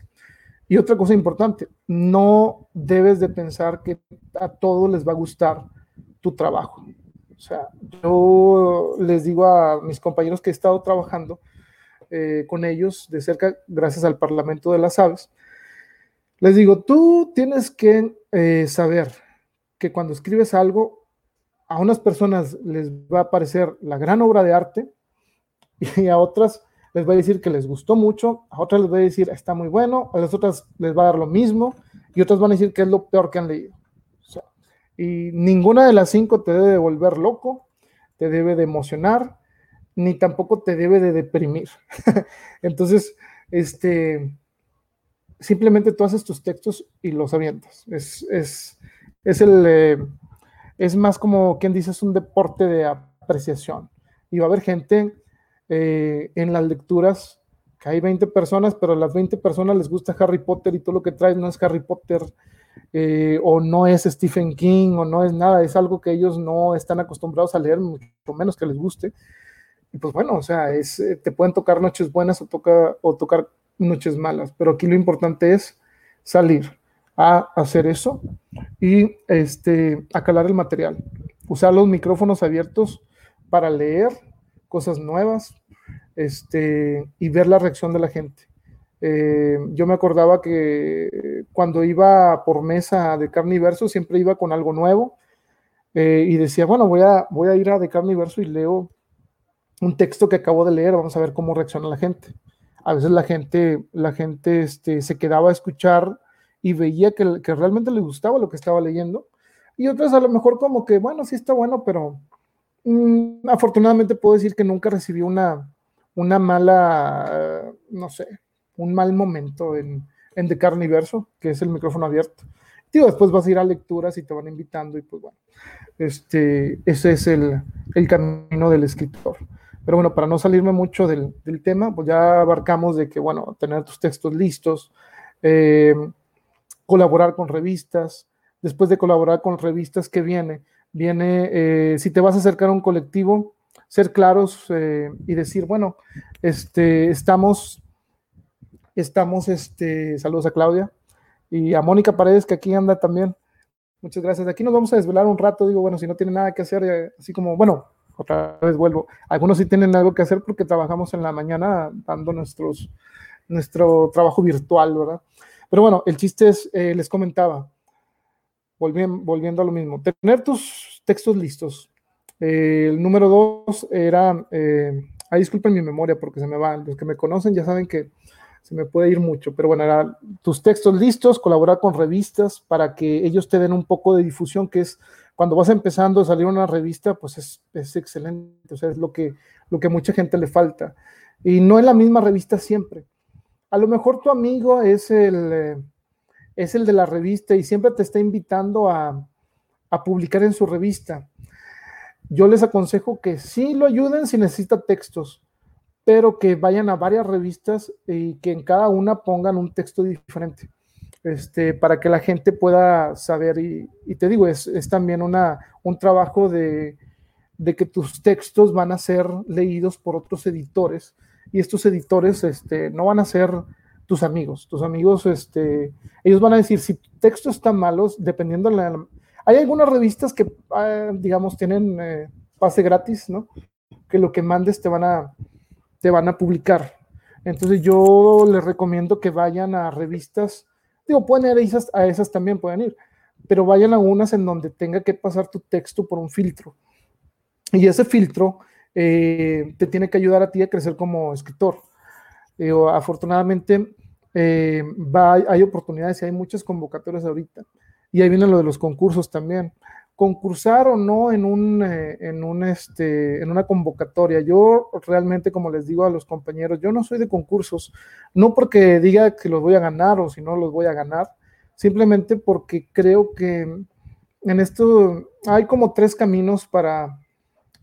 Y otra cosa importante, no debes de pensar que a todos les va a gustar tu trabajo. O sea, yo les digo a mis compañeros que he estado trabajando eh, con ellos de cerca, gracias al Parlamento de las Aves, les digo, tú tienes que eh, saber que cuando escribes algo, a unas personas les va a parecer la gran obra de arte y a otras les va a decir que les gustó mucho, a otras les va a decir está muy bueno, a las otras les va a dar lo mismo y otras van a decir que es lo peor que han leído. y ninguna de las cinco te debe de volver loco, te debe de emocionar, ni tampoco te debe de deprimir. *laughs* Entonces, este, simplemente tú haces tus textos y los avientas. Es, es, es el... Eh, es más como quien dice, es un deporte de apreciación. Y va a haber gente eh, en las lecturas, que hay 20 personas, pero a las 20 personas les gusta Harry Potter y todo lo que traes no es Harry Potter, eh, o no es Stephen King, o no es nada, es algo que ellos no están acostumbrados a leer, mucho menos que les guste. Y pues bueno, o sea, es, eh, te pueden tocar noches buenas o, toca, o tocar noches malas, pero aquí lo importante es salir a hacer eso y este, a calar el material. Usar los micrófonos abiertos para leer cosas nuevas este, y ver la reacción de la gente. Eh, yo me acordaba que cuando iba por mesa de Carniverso siempre iba con algo nuevo eh, y decía, bueno, voy a, voy a ir a de Carniverso y leo un texto que acabo de leer, vamos a ver cómo reacciona la gente. A veces la gente, la gente este, se quedaba a escuchar y veía que, que, realmente le gustaba lo que estaba leyendo. Y otras a lo mejor como que, bueno, sí está bueno, pero mmm, afortunadamente puedo decir que nunca recibí una, una mala, no sé, un mal momento en, en The Carniverso, que es el micrófono abierto. Tío, después vas a ir a lecturas y te van invitando y pues bueno, este, ese es el, el camino del escritor. Pero bueno, para no salirme mucho del, tema, pues ya abarcamos de que, bueno, tener tus textos listos, eh, colaborar con revistas, después de colaborar con revistas, ¿qué viene? Viene, eh, si te vas a acercar a un colectivo, ser claros eh, y decir, bueno, este, estamos, estamos, este, saludos a Claudia y a Mónica Paredes, que aquí anda también. Muchas gracias. Aquí nos vamos a desvelar un rato, digo, bueno, si no tiene nada que hacer, así como, bueno, otra vez vuelvo. Algunos sí tienen algo que hacer porque trabajamos en la mañana dando nuestros, nuestro trabajo virtual, ¿verdad? Pero bueno, el chiste es, eh, les comentaba, volviendo, a lo mismo, tener tus textos listos. Eh, el número dos era, eh, ahí disculpen mi memoria porque se me van, los que me conocen ya saben que se me puede ir mucho, pero bueno, era tus textos listos, colaborar con revistas para que ellos te den un poco de difusión, que es cuando vas empezando a salir una revista, pues es, es, excelente, o sea, es lo que, lo que mucha gente le falta. Y no es la misma revista siempre. A lo mejor tu amigo es el, eh, es el de la revista y siempre te está invitando a, a publicar en su revista. Yo les aconsejo que sí lo ayuden si necesita textos, pero que vayan a varias revistas y que en cada una pongan un texto diferente este, para que la gente pueda saber. Y, te digo, es, también una, un trabajo de, que tus textos van a ser leídos por otros editores y estos editores este, no van a ser tus amigos. Tus amigos, este, ellos van a decir, si tu texto está malo, dependiendo de la... Hay algunas revistas que, ah, digamos, tienen eh, pase gratis, ¿no? Que lo que mandes te van a, te van a publicar. Entonces yo les recomiendo que vayan a revistas Digo, pueden ir a esas, a esas también, pueden ir, pero vayan a unas en donde tenga que pasar tu texto por un filtro. Y ese filtro eh, te tiene que ayudar a ti a crecer como escritor. Eh, afortunadamente, eh, va, hay oportunidades y hay muchas convocatorias ahorita. Y ahí viene lo de los concursos también concursar o no en, un, eh, en, un este, en una convocatoria. Yo realmente, como les digo a los compañeros, yo no soy de concursos, no porque diga que los voy a ganar o si no los voy a ganar, simplemente porque creo que en esto hay como tres caminos para,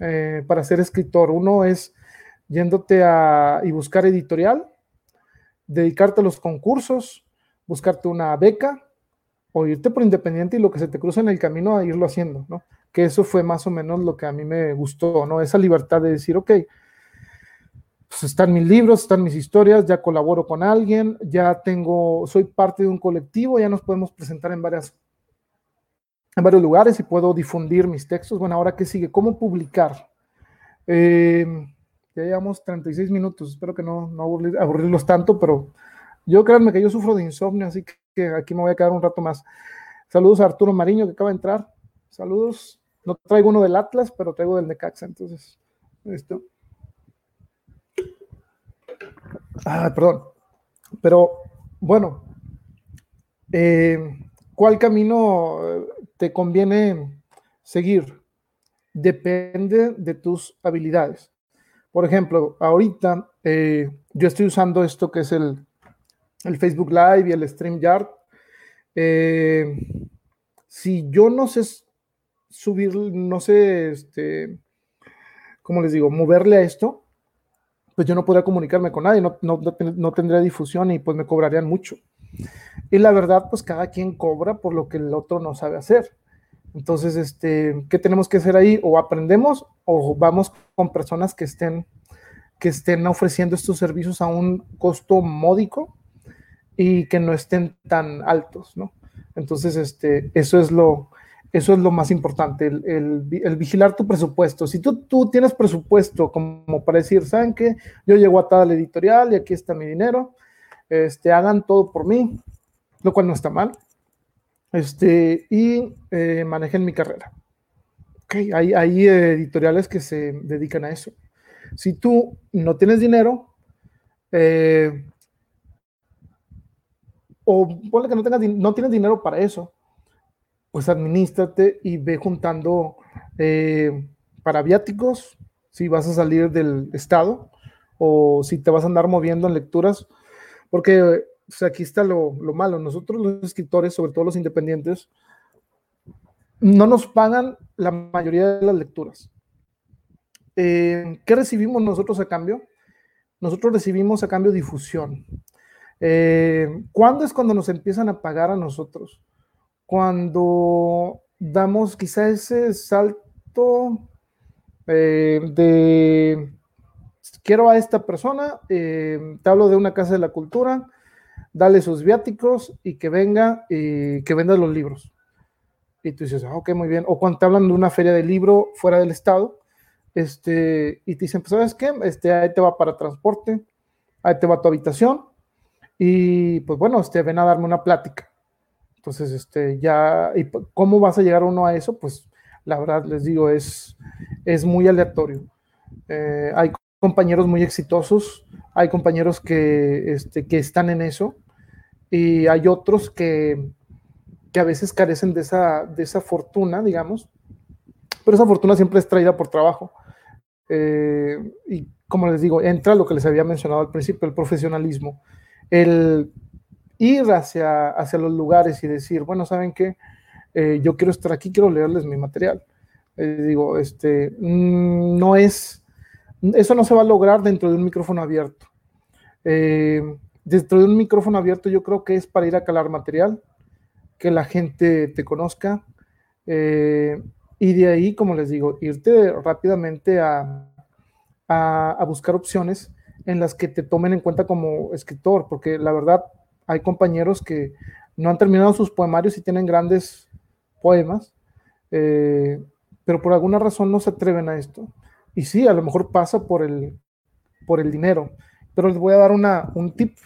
eh, para ser escritor. Uno es yéndote a y buscar editorial, dedicarte a los concursos, buscarte una beca o irte por independiente y lo que se te cruza en el camino a irlo haciendo, ¿no? Que eso fue más o menos lo que a mí me gustó, ¿no? Esa libertad de decir, ok, pues están mis libros, están mis historias, ya colaboro con alguien, ya tengo, soy parte de un colectivo, ya nos podemos presentar en varias en varios lugares y puedo difundir mis textos. Bueno, ahora qué sigue, ¿cómo publicar? Eh, ya llevamos 36 minutos, espero que no, no aburrirlos tanto, pero yo créanme que yo sufro de insomnio, así que aquí me voy a quedar un rato más. Saludos a Arturo Mariño que acaba de entrar. Saludos. No traigo uno del Atlas, pero traigo del Necaxa, entonces. Esto. Ah, perdón. Pero bueno, eh, ¿cuál camino te conviene seguir? Depende de tus habilidades. Por ejemplo, ahorita eh, yo estoy usando esto que es el el Facebook Live y el StreamYard. Eh, si yo no sé subir, no sé, este, ¿cómo les digo? Moverle a esto, pues yo no podría comunicarme con nadie, no, no, tendría difusión y pues me cobrarían mucho. Y la verdad, pues cada quien cobra por lo que el otro no sabe hacer. Entonces, este, ¿qué tenemos que hacer ahí? O aprendemos o vamos con personas que estén, que estén ofreciendo estos servicios a un costo módico y que no estén tan altos, ¿no? Entonces, este, eso es lo, eso es lo más importante, el, vigilar tu presupuesto. Si tú, tú tienes presupuesto como para decir, ¿saben qué? Yo llego a tal editorial y aquí está mi dinero, este, hagan todo por mí, lo cual no está mal, este, y eh, manejen mi carrera. Okay, hay, hay editoriales que se dedican a eso. Si tú no tienes dinero, eh, o ponle que no, tengas, no tienes dinero para eso, pues administrate y ve juntando eh, para viáticos, si vas a salir del estado o si te vas a andar moviendo en lecturas, porque aquí está lo, lo, malo, nosotros los escritores, sobre todo los independientes, no nos pagan la mayoría de las lecturas. eh, ¿qué recibimos nosotros a cambio? Nosotros recibimos a cambio difusión. Eh, ¿Cuándo es cuando nos empiezan a pagar a nosotros? Cuando damos quizá ese salto eh, de quiero a esta persona, te hablo de una casa de la cultura, dale sus viáticos y que venga y que venda los libros. Y tú dices, ah, ok, muy bien. O cuando te hablan de una feria de libro fuera del estado, este, y te dicen, pues, ¿sabes qué? Este, ahí te va para transporte, ahí te va tu habitación, y pues bueno, este, ven a darme una plática. Entonces, este, ya, ¿y cómo vas a llegar uno a eso? Pues la verdad les digo, es, es muy aleatorio. Eh, hay compañeros muy exitosos, hay compañeros que, este, que están en eso, y hay otros que, que a veces carecen de esa, de esa fortuna, digamos, pero esa fortuna siempre es traída por trabajo. Eh, y como les digo, entra lo que les había mencionado al principio, el profesionalismo, el ir hacia, hacia los lugares y decir, bueno, ¿saben qué? Eh, yo quiero estar aquí, quiero leerles mi material. Eh, digo, este, mm, no es, eso no se va a lograr dentro de un micrófono abierto. Dentro de un micrófono abierto yo creo que es para ir a calar material, que la gente te conozca. Eh, y de ahí, como les digo, irte rápidamente a, a, buscar opciones en las que te tomen en cuenta como escritor, porque la verdad hay compañeros que no han terminado sus poemarios y tienen grandes poemas, eh, pero por alguna razón no se atreven a esto. Y sí, a lo mejor pasa por el, por el dinero, pero les voy a dar una, un tip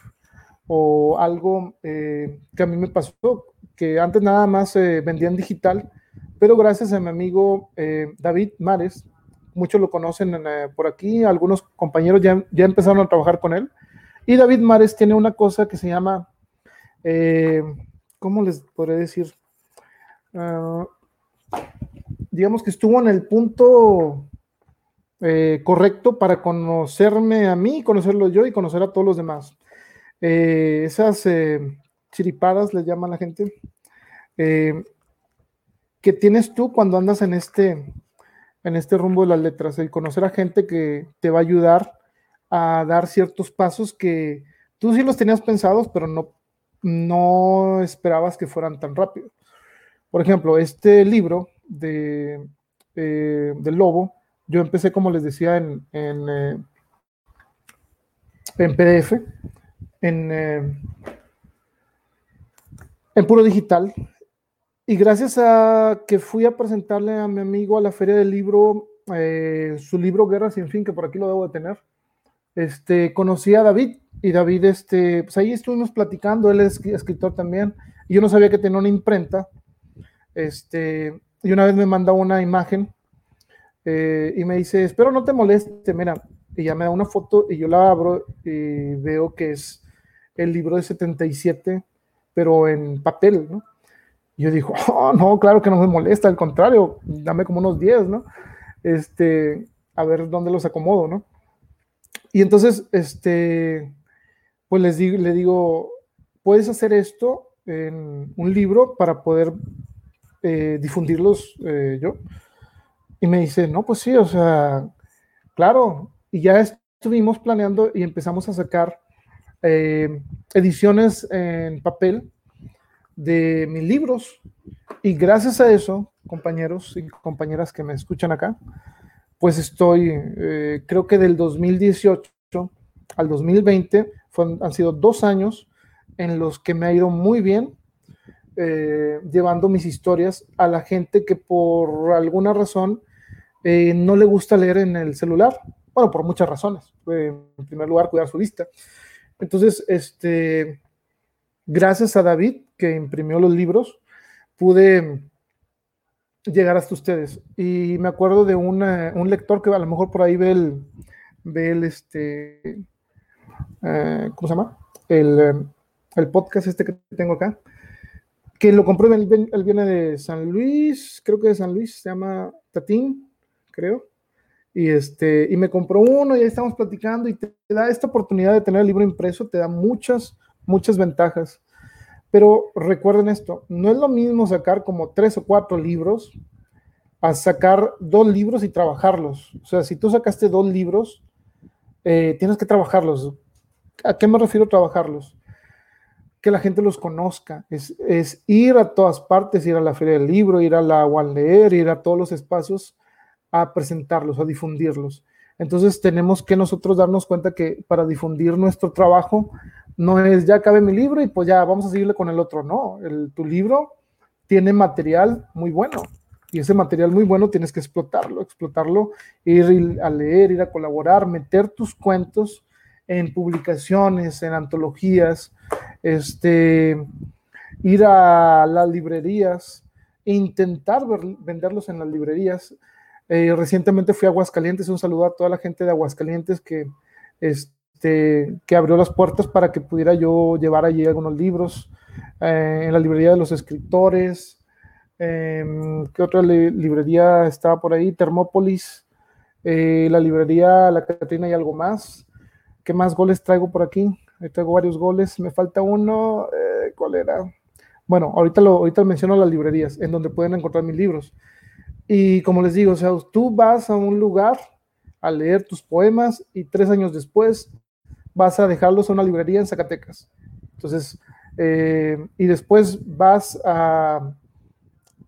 o algo eh, que a mí me pasó que antes nada más se vendía en digital, pero gracias a mi amigo eh, David Mares, muchos lo conocen eh, por aquí, algunos compañeros ya, ya empezaron a trabajar con él, y David Mares tiene una cosa que se llama, eh, ¿cómo les podré decir? Ah, digamos que estuvo en el punto correcto para conocerme a mí, conocerlo yo y conocer a todos los demás. esas chiripadas, le llaman la gente, eh, que tienes tú cuando andas en este, en este rumbo de las letras, el conocer a gente que te va a ayudar a dar ciertos pasos que tú sí los tenías pensados, pero no, no esperabas que fueran tan rápido. Por ejemplo, este libro de, eh, lobo, yo empecé, como les decía, en, en, eh, en PDF, en, en puro digital. Y gracias a que fui a presentarle a mi amigo a la feria del libro, eh, su libro Guerra sin fin, que por aquí lo debo de tener, este, conocí a David y David, este, pues ahí estuvimos platicando, él es escritor también, y yo no sabía que tenía una imprenta, este, y una vez me manda una imagen eh, y me dice, espero no te moleste, mira, y ya me da una foto y yo la abro y veo que es el libro de 77 pero en papel, ¿no? yo digo, *laughs* oh, no, claro que no me molesta, al contrario, dame como unos 10, ¿no? Este, a ver dónde los acomodo, ¿no? Y entonces, este, pues les digo, le digo, puedes hacer esto en un libro para poder eh, difundirlos eh, yo. Y me dice, no, pues sí, o sea, claro, y ya estuvimos planeando y empezamos a sacar eh, ediciones en papel de mis libros. Y gracias a eso, compañeros y compañeras que me escuchan acá, pues estoy, eh, creo que del 2018 al 2020 han sido dos años en los que me ha ido muy bien eh, llevando mis historias a la gente que por alguna razón no le gusta leer en el celular. Bueno, por muchas razones. en primer lugar, cuidar su vista. Entonces, este, gracias a David, que imprimió los libros, pude llegar hasta ustedes. Y me acuerdo de un lector que a lo mejor por ahí ve el, ve el este, eh, ¿cómo se llama? El, el, podcast este que tengo acá, que lo compró, él, él viene de San Luis, creo que de San Luis, se llama Tatín, creo y, este, y me compró uno y ahí estamos platicando y te, da esta oportunidad de tener el libro impreso, te da muchas, muchas ventajas. Pero recuerden esto, no es lo mismo sacar como tres o cuatro libros a sacar dos libros y trabajarlos. O sea, si tú sacaste dos libros, eh, tienes que trabajarlos. ¿A qué me refiero trabajarlos? Que la gente los conozca. Es, es, ir a todas partes, ir a la feria del libro, ir a la One Leer, ir a todos los espacios a presentarlos, a difundirlos. Entonces tenemos que nosotros darnos cuenta que para difundir nuestro trabajo no es ya cabe mi libro y pues ya vamos a seguirle con el otro. No, el, tu libro tiene material muy bueno y ese material muy bueno tienes que explotarlo, explotarlo, ir a leer, ir a colaborar, meter tus cuentos en publicaciones, en antologías, este, ir a las librerías, intentar venderlos en las librerías. Eh, recientemente fui a Aguascalientes, un saludo a toda la gente de Aguascalientes que, este, que abrió las puertas para que pudiera yo llevar allí algunos libros eh, en la librería de los escritores. Em, ¿Qué otra librería estaba por ahí? Termópolis, eh, la librería La Catrina y algo más. ¿Qué más goles traigo por aquí? Ahí traigo varios goles, me falta uno. ¿Cuál era? Bueno, ahorita, lo, ahorita menciono las librerías en donde pueden encontrar mis libros. Y como les digo, o sea, tú vas a un lugar a leer tus poemas y tres años después vas a dejarlos a una librería en Zacatecas. Entonces, eh, y después vas a,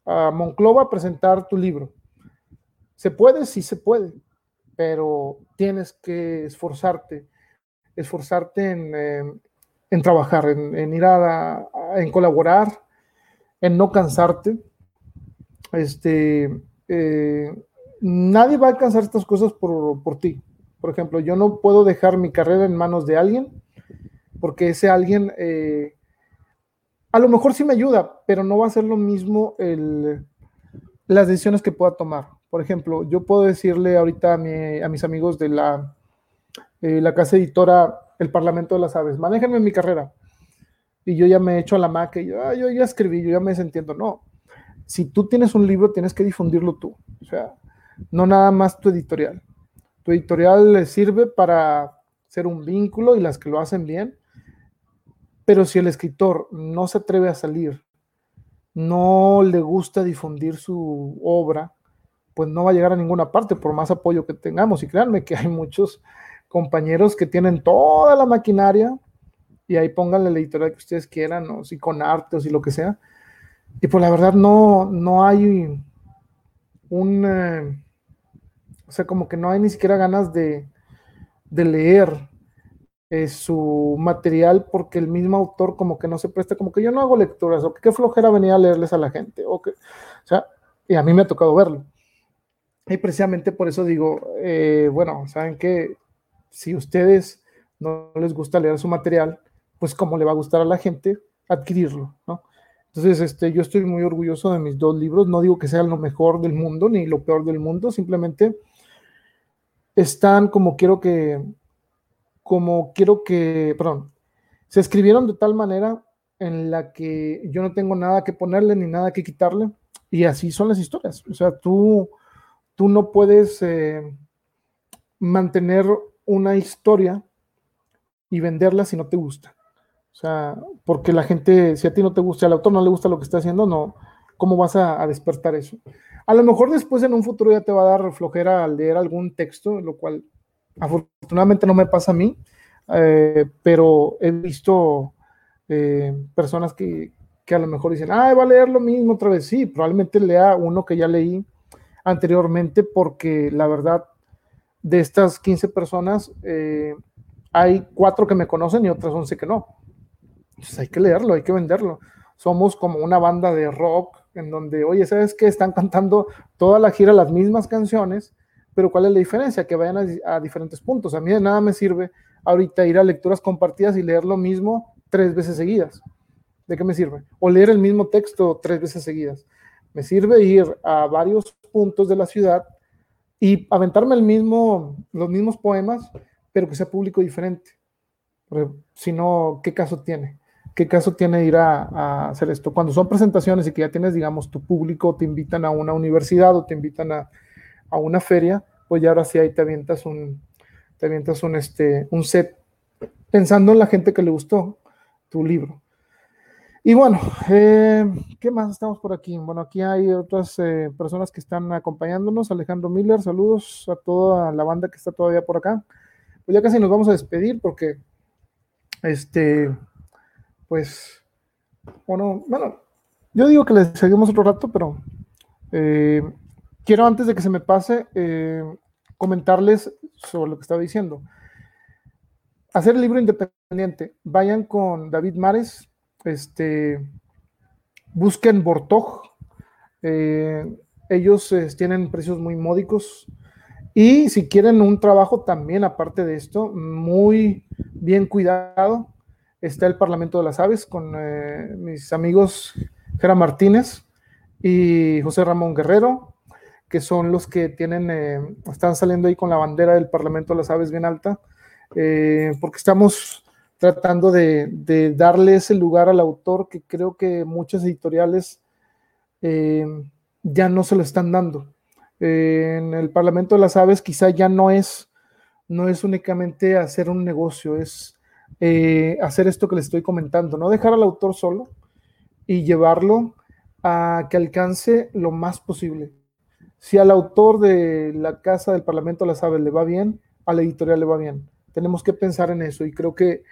a Monclova a presentar tu libro. ¿Se puede? Sí se puede, pero tienes que esforzarte, esforzarte en, eh, en trabajar, en, ir a, a, en colaborar, en no cansarte. Este, eh, nadie va a alcanzar estas cosas por, por, ti. Por ejemplo, yo no puedo dejar mi carrera en manos de alguien, porque ese alguien eh, a lo mejor sí me ayuda, pero no va a ser lo mismo el, las decisiones que pueda tomar. Por ejemplo, yo puedo decirle ahorita a, mi, a mis amigos de la, eh, la casa editora El Parlamento de las Aves, manéjenme mi carrera. Y yo ya me he hecho a la maca y yo, yo ya escribí, yo ya me desentiendo. No, si tú tienes un libro, tienes que difundirlo tú. O sea, no nada más tu editorial. Tu editorial le sirve para ser un vínculo y las que lo hacen bien, pero si el escritor no se atreve a salir, no le gusta difundir su obra, pues no va a llegar a ninguna parte por más apoyo que tengamos. Y créanme que hay muchos compañeros que tienen toda la maquinaria y ahí pónganle la editorial que ustedes quieran, o si con arte o si lo que sea, y pues la verdad no, no hay un, eh, o sea, como que no hay ni siquiera ganas de, de leer eh, su material porque el mismo autor como que no se presta, como que yo no hago lecturas, o qué flojera venía a leerles a la gente, o que, o sea, y a mí me ha tocado verlo. Y precisamente por eso digo, eh, bueno, saben que si ustedes no les gusta leer su material, pues cómo le va a gustar a la gente adquirirlo, ¿no? Entonces, este, yo estoy muy orgulloso de mis dos libros. No digo que sean lo mejor del mundo ni lo peor del mundo, simplemente están como quiero que, como quiero que, perdón, se escribieron de tal manera en la que yo no tengo nada que ponerle ni nada que quitarle. Y así son las historias. O sea, tú, tú no puedes eh, mantener una historia y venderla si no te gusta. O sea, porque la gente, si a ti no te gusta, al autor no le gusta lo que está haciendo, no, ¿cómo vas a, despertar eso? A lo mejor después en un futuro ya te va a dar flojera al leer algún texto, lo cual afortunadamente no me pasa a mí, eh, pero he visto eh, personas que, que, a lo mejor dicen, ah, va a leer lo mismo otra vez. Sí, probablemente lea uno que ya leí anteriormente porque la verdad de estas 15 personas eh, hay cuatro que me conocen y otras 11 que no. Pues hay que leerlo, hay que venderlo. Somos como una banda de rock en donde, oye, ¿sabes qué? Están cantando toda la gira las mismas canciones, pero ¿cuál es la diferencia? Que vayan a, diferentes puntos. A mí de nada me sirve ahorita ir a lecturas compartidas y leer lo mismo tres veces seguidas. ¿De qué me sirve? O leer el mismo texto tres veces seguidas. Me sirve ir a varios puntos de la ciudad y aventarme el mismo, los mismos poemas, pero que sea público diferente. si no, ¿qué caso tiene? ¿Qué caso tiene ir a, hacer esto? Cuando son presentaciones y que ya tienes, digamos, tu público, te invitan a una universidad o te invitan a, una feria, pues ya ahora sí ahí te avientas un, te avientas un, este, un set pensando en la gente que le gustó tu libro. Y bueno, eh, ¿qué más estamos por aquí? Bueno, aquí hay otras eh, personas que están acompañándonos. Alejandro Miller, saludos a toda la banda que está todavía por acá. Pues ya casi nos vamos a despedir porque, este, pues, bueno, bueno, yo digo que les seguimos otro rato, pero eh, quiero antes de que se me pase comentarles sobre lo que estaba diciendo. Hacer el libro independiente. Vayan con David Mares, este, busquen Bortog. Eh, ellos eh, tienen precios muy módicos. Y si quieren un trabajo también, aparte de esto, muy bien cuidado, está el Parlamento de las Aves con eh, mis amigos Jera Martínez y José Ramón Guerrero, que son los que tienen, están saliendo ahí con la bandera del Parlamento de las Aves bien alta, porque estamos tratando de, darle ese lugar al autor que creo que muchas editoriales eh, ya no se lo están dando. Eh, en el Parlamento de las Aves quizá ya no es, no es únicamente hacer un negocio, es eh, hacer esto que les estoy comentando, no dejar al autor solo y llevarlo a que alcance lo más posible. Si al autor de la Casa del Parlamento de las le va bien, a la editorial le va bien. Tenemos que pensar en eso y creo que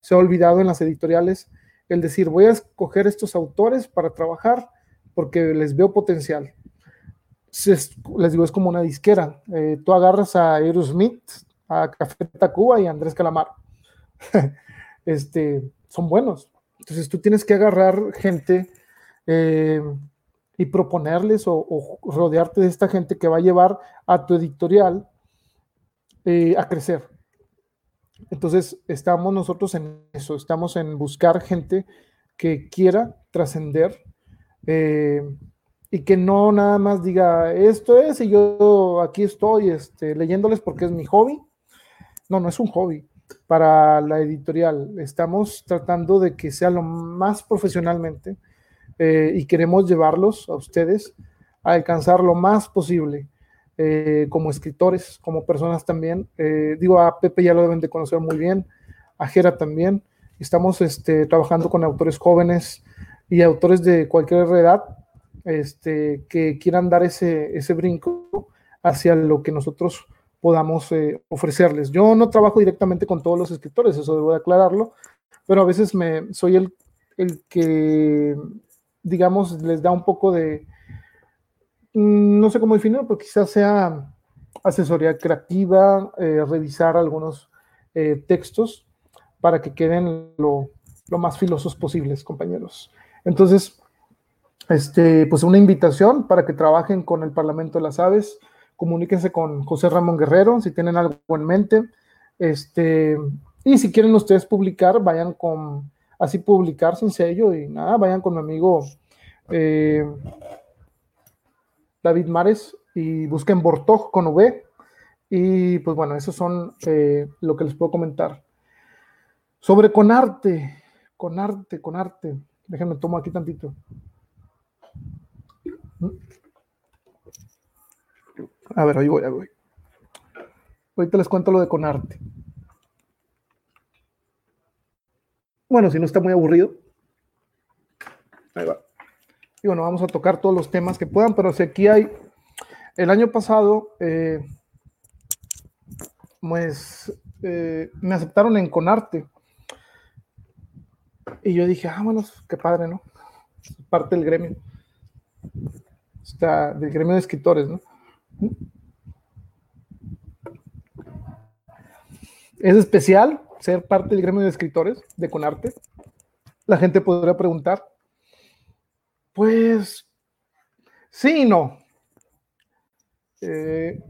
se ha olvidado en las editoriales el decir, voy a escoger estos autores para trabajar porque les veo potencial. les digo, es como una disquera. Eh, tú agarras a Aerosmith, a Café Tacuba y a Andrés Calamar. *laughs* este, son buenos. Entonces tú tienes que agarrar gente eh, y proponerles o, rodearte de esta gente que va a llevar a tu editorial eh, a crecer. Entonces, estamos nosotros en eso, estamos en buscar gente que quiera trascender eh, y que no nada más diga esto es y yo aquí estoy este, leyéndoles porque es mi hobby. No, no es un hobby para la editorial. Estamos tratando de que sea lo más profesionalmente eh, y queremos llevarlos a ustedes a alcanzar lo más posible eh, como escritores, como personas también. Eh, digo, a Pepe ya lo deben de conocer muy bien, a Jera también. Estamos este, trabajando con autores jóvenes y autores de cualquier edad este, que quieran dar ese, ese brinco hacia lo que nosotros podamos eh, ofrecerles. Yo no trabajo directamente con todos los escritores, eso debo de aclararlo, pero a veces me, soy el, el que, digamos, les da un poco de, Mm, no sé cómo definirlo, pero quizás sea asesoría creativa, eh, revisar algunos eh, textos para que queden lo, más filosos posibles, compañeros. Entonces, este, pues una invitación para que trabajen con el Parlamento de las Aves, comuníquense con José Ramón Guerrero si tienen algo en mente. Este, y si quieren ustedes publicar, vayan con, así publicar sin sello y nada, vayan con mi amigo eh, David Mares y busquen Bortog con V. Y pues bueno, eso son eh, lo que les puedo comentar. Sobre con arte, con arte, con arte. Déjenme tomo aquí tantito. A ver, ahí voy, ahí voy. Ahorita les cuento lo de con arte. Bueno, si no está muy aburrido. Ahí va y bueno, vamos a tocar todos los temas que puedan, pero si aquí hay, el año pasado, eh, pues eh, me aceptaron en Conarte. Y yo dije, ah, bueno, qué padre, ¿no? Parte del gremio. Está del gremio de escritores, ¿no? Es especial ser parte del gremio de escritores de Conarte. La gente podría preguntar, pues sí y no. Eh,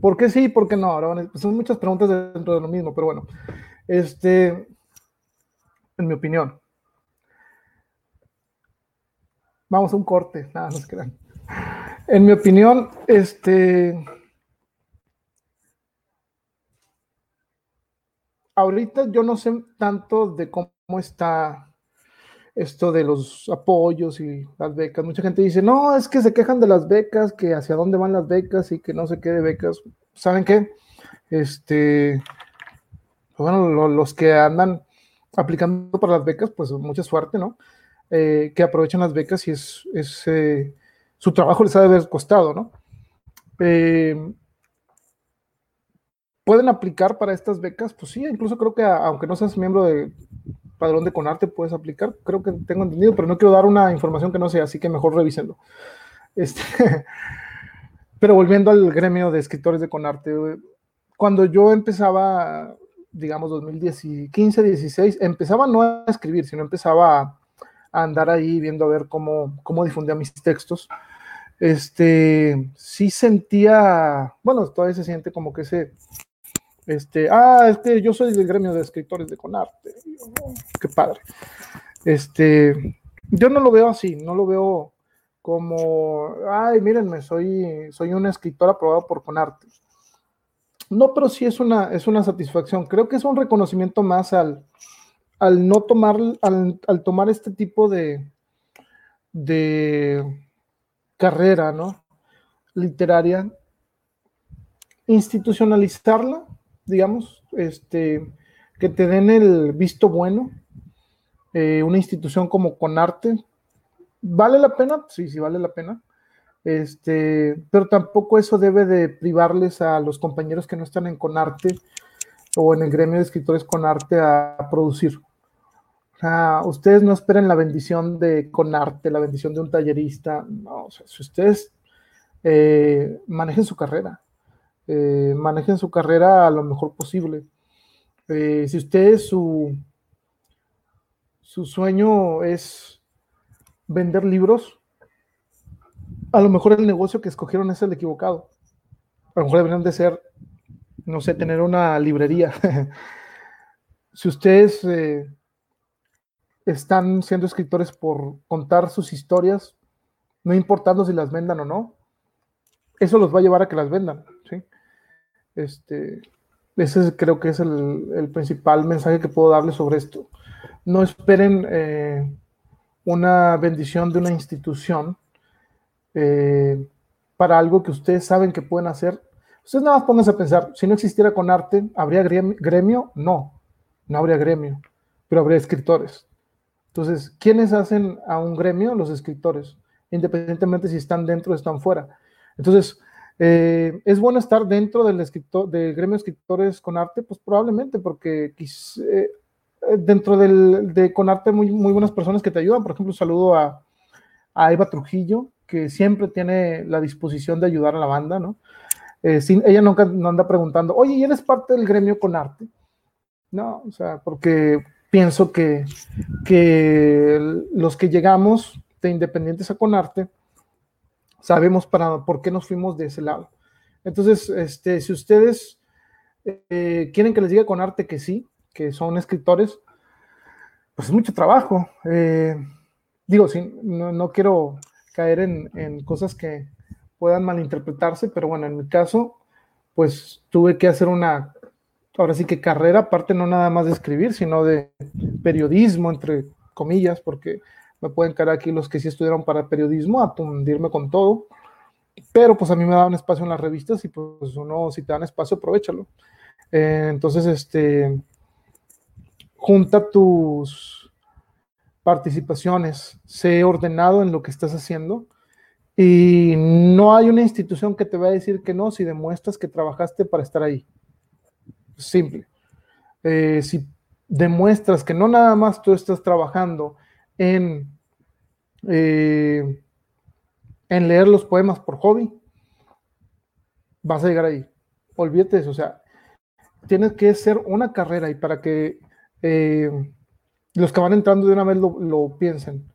¿Por qué sí? ¿Por qué no? Pues, son muchas preguntas dentro de lo mismo, pero bueno, este, en mi opinión. Vamos a un corte, nada, no se crean. En mi opinión, este, ahorita yo no sé tanto de cómo está esto de los apoyos y las becas. Mucha gente dice, no, es que se quejan de las becas, que hacia dónde van las becas y que no se quede becas. ¿Saben qué? Este, bueno, los que andan aplicando para las becas, pues mucha suerte, ¿no? eh, que aprovechan las becas y es, es eh, su trabajo les ha de haber costado, ¿no? Eh, ¿Pueden aplicar para estas becas? Pues sí, incluso creo que aunque no seas miembro de Padrón de Conarte, puedes aplicar. Creo que tengo entendido, pero no quiero dar una información que no sea, así que mejor revísenlo. Este, *laughs* pero volviendo al gremio de escritores de Conarte, cuando yo empezaba, digamos, 2015, 16, empezaba no a escribir, sino empezaba a, andar ahí viendo a ver cómo, cómo difundía mis textos. Este, sí sentía, bueno, todavía se siente como que ese, este, ah, este, yo soy del gremio de escritores de Conarte. Qué padre. Este, yo no lo veo así, no lo veo como, ay, mírenme, soy, soy un escritor aprobado por Conarte. No, pero sí es una, es una satisfacción. Creo que es un reconocimiento más al, al no tomar, al, al tomar este tipo de, de carrera, ¿no? Literaria, institucionalizarla digamos, este, que te den el visto bueno, eh, una institución como Conarte, ¿vale la pena? Sí, sí vale la pena. Este, pero tampoco eso debe de privarles a los compañeros que no están en Conarte o en el gremio de escritores Conarte a, producir. Ustedes no esperen la bendición de Conarte, la bendición de un tallerista. No, si ustedes eh, manejen su carrera, eh, manejen su carrera a lo mejor posible. Eh, si ustedes su, su sueño es vender libros, a lo mejor el negocio que escogieron es el equivocado. A lo mejor deberían de ser, no sé, tener una librería. *laughs* si ustedes eh, están siendo escritores por contar sus historias, no importando si las vendan o no, eso los va a llevar a que las vendan. ¿sí? Este, ese creo que es el, principal mensaje que puedo darles sobre esto. No esperen eh, una bendición de una institución eh, para algo que ustedes saben que pueden hacer. Ustedes nada más pónganse a pensar, si no existiera con arte, ¿habría gremio? No, no habría gremio, pero habría escritores. Entonces, ¿quiénes hacen a un gremio? Los escritores, independientemente si están dentro o están fuera. Entonces, eh, ¿Es bueno estar dentro del, escritor, del gremio de escritores con arte? Pues probablemente, porque eh, dentro del, de con arte muy, muy buenas personas que te ayudan. Por ejemplo, saludo a, Eva Trujillo, que siempre tiene la disposición de ayudar a la banda, ¿no? Eh, ella nunca no anda preguntando, oye, ¿y eres parte del gremio con arte? No, o sea, porque pienso que, que los que llegamos de Independientes a Conarte, sabemos para, por qué nos fuimos de ese lado. Entonces, este, si ustedes eh, quieren que les diga con arte que sí, que son escritores, pues es mucho trabajo. Eh, digo, sí, no, quiero caer en, cosas que puedan malinterpretarse, pero bueno, en mi caso, pues tuve que hacer una, ahora sí que carrera, aparte no nada más de escribir, sino de periodismo, entre comillas, porque me pueden caer aquí los que sí estudiaron para periodismo a tundirme con todo, pero pues a mí me daban espacio en las revistas y pues uno, si te dan espacio, aprovechalo. Eh, entonces, este, junta tus participaciones, sé ordenado en lo que estás haciendo y no hay una institución que te va a decir que no si demuestras que trabajaste para estar ahí. Simple. Eh, si demuestras que no nada más tú estás trabajando en, eh, en leer los poemas por hobby, vas a llegar ahí. Olvídate eso, o sea, tienes que ser una carrera y para que eh, los que van entrando de una vez lo, piensen.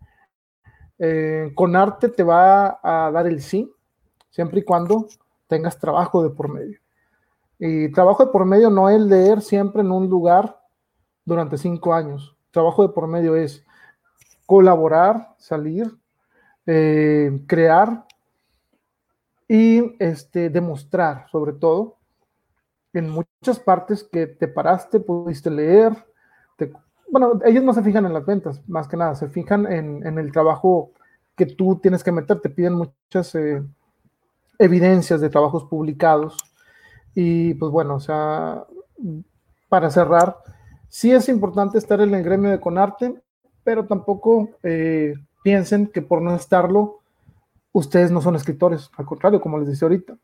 Con arte te va a dar el sí, siempre y cuando tengas trabajo de por medio. Y trabajo de por medio no es leer siempre en un lugar durante cinco años. Trabajo de por medio es colaborar, salir, eh, crear y este, demostrar, sobre todo, en muchas partes que te paraste, pudiste leer. bueno, ellos no se fijan en las ventas, más que nada, se fijan en, el trabajo que tú tienes que meter, te piden muchas eh, evidencias de trabajos publicados. Y pues bueno, o sea, para cerrar, sí es importante estar en el gremio de Conarte, pero tampoco eh, piensen que por no estarlo, ustedes no son escritores, al contrario, como les decía ahorita,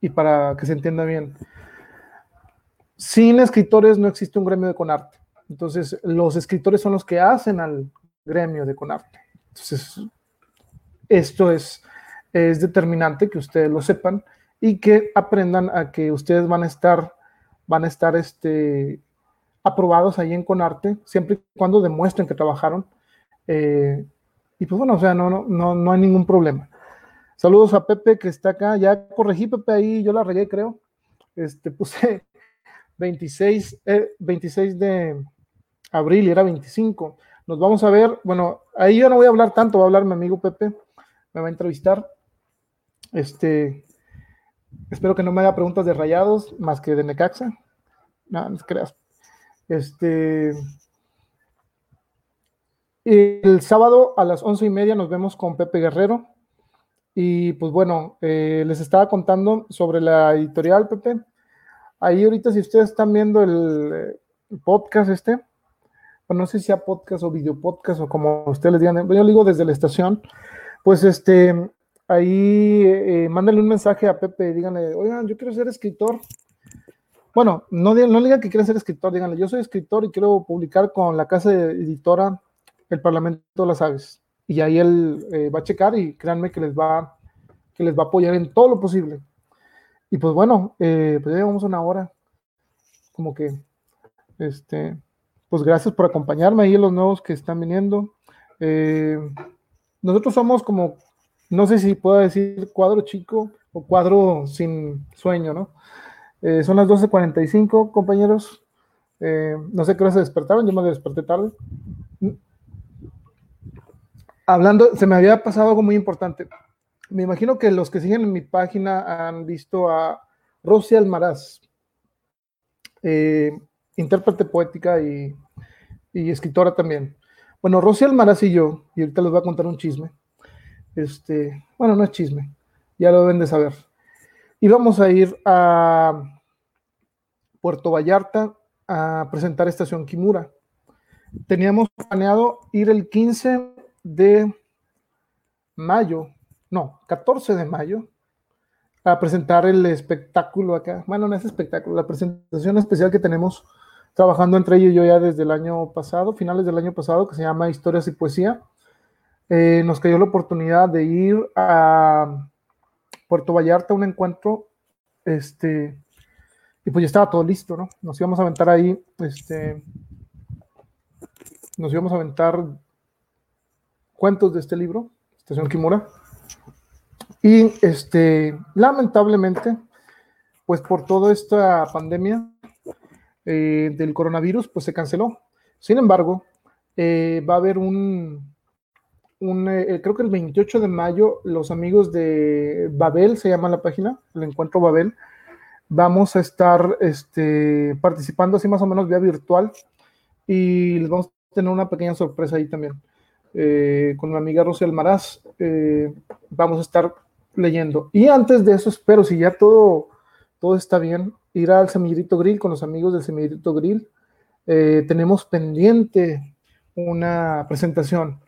y para que se entienda bien. Sin escritores no existe un gremio de Conarte. Entonces, los escritores son los que hacen al gremio de Conarte. Entonces, esto es, es determinante que ustedes lo sepan y que aprendan a que ustedes van a estar, van a estar este, aprobados ahí en Conarte, siempre y cuando demuestren que trabajaron. Eh, y pues bueno, o sea, no, no, no, no hay ningún problema. Saludos a Pepe que está acá. Ya corregí Pepe ahí, yo la regué, creo. Este, *laughs* puse 26, 26 eh, de abril y era 25. Nos vamos a ver. Bueno, ahí yo no voy a hablar tanto, va a hablar mi amigo Pepe. Me va a entrevistar. Este, espero que no me haga preguntas de rayados más que de Necaxa. No, no creas. Este, el sábado a las once y media nos vemos con Pepe Guerrero. Y pues bueno, eh, les estaba contando sobre la editorial, Pepe. Ahí ahorita si ustedes están viendo el, podcast este, no sé si sea podcast o video podcast o como ustedes digan, yo digo desde la estación, pues este, ahí eh, mándenle un mensaje a Pepe díganle, oigan, yo quiero ser escritor. Bueno, no, digan que quieren ser escritor, díganle, yo soy escritor y quiero publicar con la casa editora El Parlamento de las Aves. Y ahí él eh, va a checar y créanme que les va, que les va a apoyar en todo lo posible. Y pues bueno, eh, pues ya llevamos una hora. Como que, este, pues gracias por acompañarme ahí los nuevos que están viniendo. Eh, nosotros somos como, no sé si puedo decir cuadro chico o cuadro sin sueño, ¿no? Eh, son las 12.45, compañeros. no sé qué hora se despertaron, yo me desperté tarde. Hablando, se me había pasado algo muy importante me imagino que los que siguen en mi página han visto a Rosy Almaraz, eh, intérprete poética y, escritora también. Bueno, Rosy Almaraz y yo, y ahorita les voy a contar un chisme. Este, bueno, no es chisme, ya lo deben de saber. Íbamos a ir a Puerto Vallarta a presentar Estación Kimura. Teníamos planeado ir el 15 de mayo no, 14 de mayo, a presentar el espectáculo acá. Bueno, no es espectáculo, la presentación especial que tenemos trabajando entre ellos y yo ya desde el año pasado, finales del año pasado, que se llama Historias y Poesía. Eh, nos cayó la oportunidad de ir a Puerto Vallarta a un encuentro, este, y pues ya estaba todo listo, ¿no? Nos íbamos a aventar ahí, este, nos íbamos a aventar cuentos de este libro, Estación Kimura. Y este, lamentablemente, pues por toda esta pandemia eh, del coronavirus, pues se canceló. Sin embargo, eh, va a haber un, un eh, creo que el 28 de mayo, los amigos de Babel, se llama la página, el encuentro Babel, vamos a estar este, participando así más o menos vía virtual y les vamos a tener una pequeña sorpresa ahí también. con mi amiga Rosy Almaraz, vamos a estar leyendo. Y antes de eso, espero, si ya todo, todo está bien, ir al Semillito Grill con los amigos del Semillito Grill. Eh, tenemos pendiente una presentación.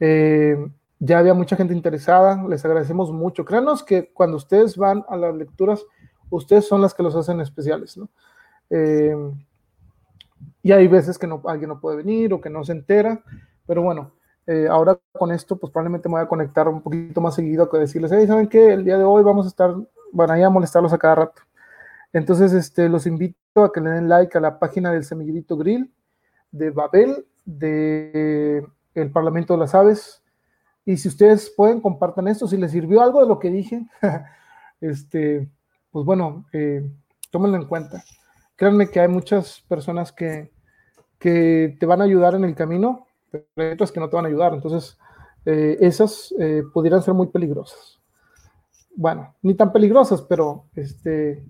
Eh, ya había mucha gente interesada, les agradecemos mucho. Créanos que cuando ustedes van a las lecturas, ustedes son las que los hacen especiales, ¿no? Eh, y hay veces que no, alguien no puede venir o que no se entera, pero bueno, eh, ahora con esto, pues probablemente me voy a conectar un poquito más seguido que decirles, hey, ¿saben qué? El día de hoy vamos a estar, bueno, ahí a molestarlos a cada rato. Entonces, este, los invito a que le den like a la página del Semillito Grill, de Babel, de el Parlamento de las Aves. Y si ustedes pueden, compartan esto. Si les sirvió algo de lo que dije, *laughs* este, pues bueno, eh, tómenlo en cuenta. Créanme que hay muchas personas que, que te van a ayudar en el camino pero hay otras que no te van a ayudar. Entonces, eh, esas eh, pudieran ser muy peligrosas. Bueno, ni tan peligrosas, pero este,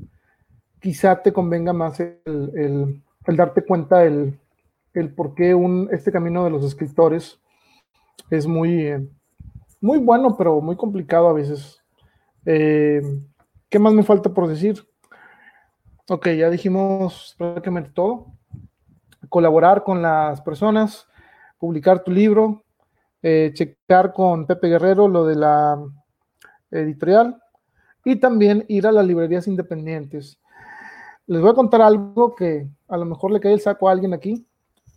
quizá te convenga más el, darte cuenta el, el por qué un, este camino de los escritores es muy, eh, muy bueno, pero muy complicado a veces. ¿Qué más me falta por decir? Ok, ya dijimos prácticamente todo. Colaborar con las personas, publicar tu libro, eh, checar con Pepe Guerrero lo de la editorial y también ir a las librerías independientes. Les voy a contar algo que a lo mejor le cae el saco a alguien aquí.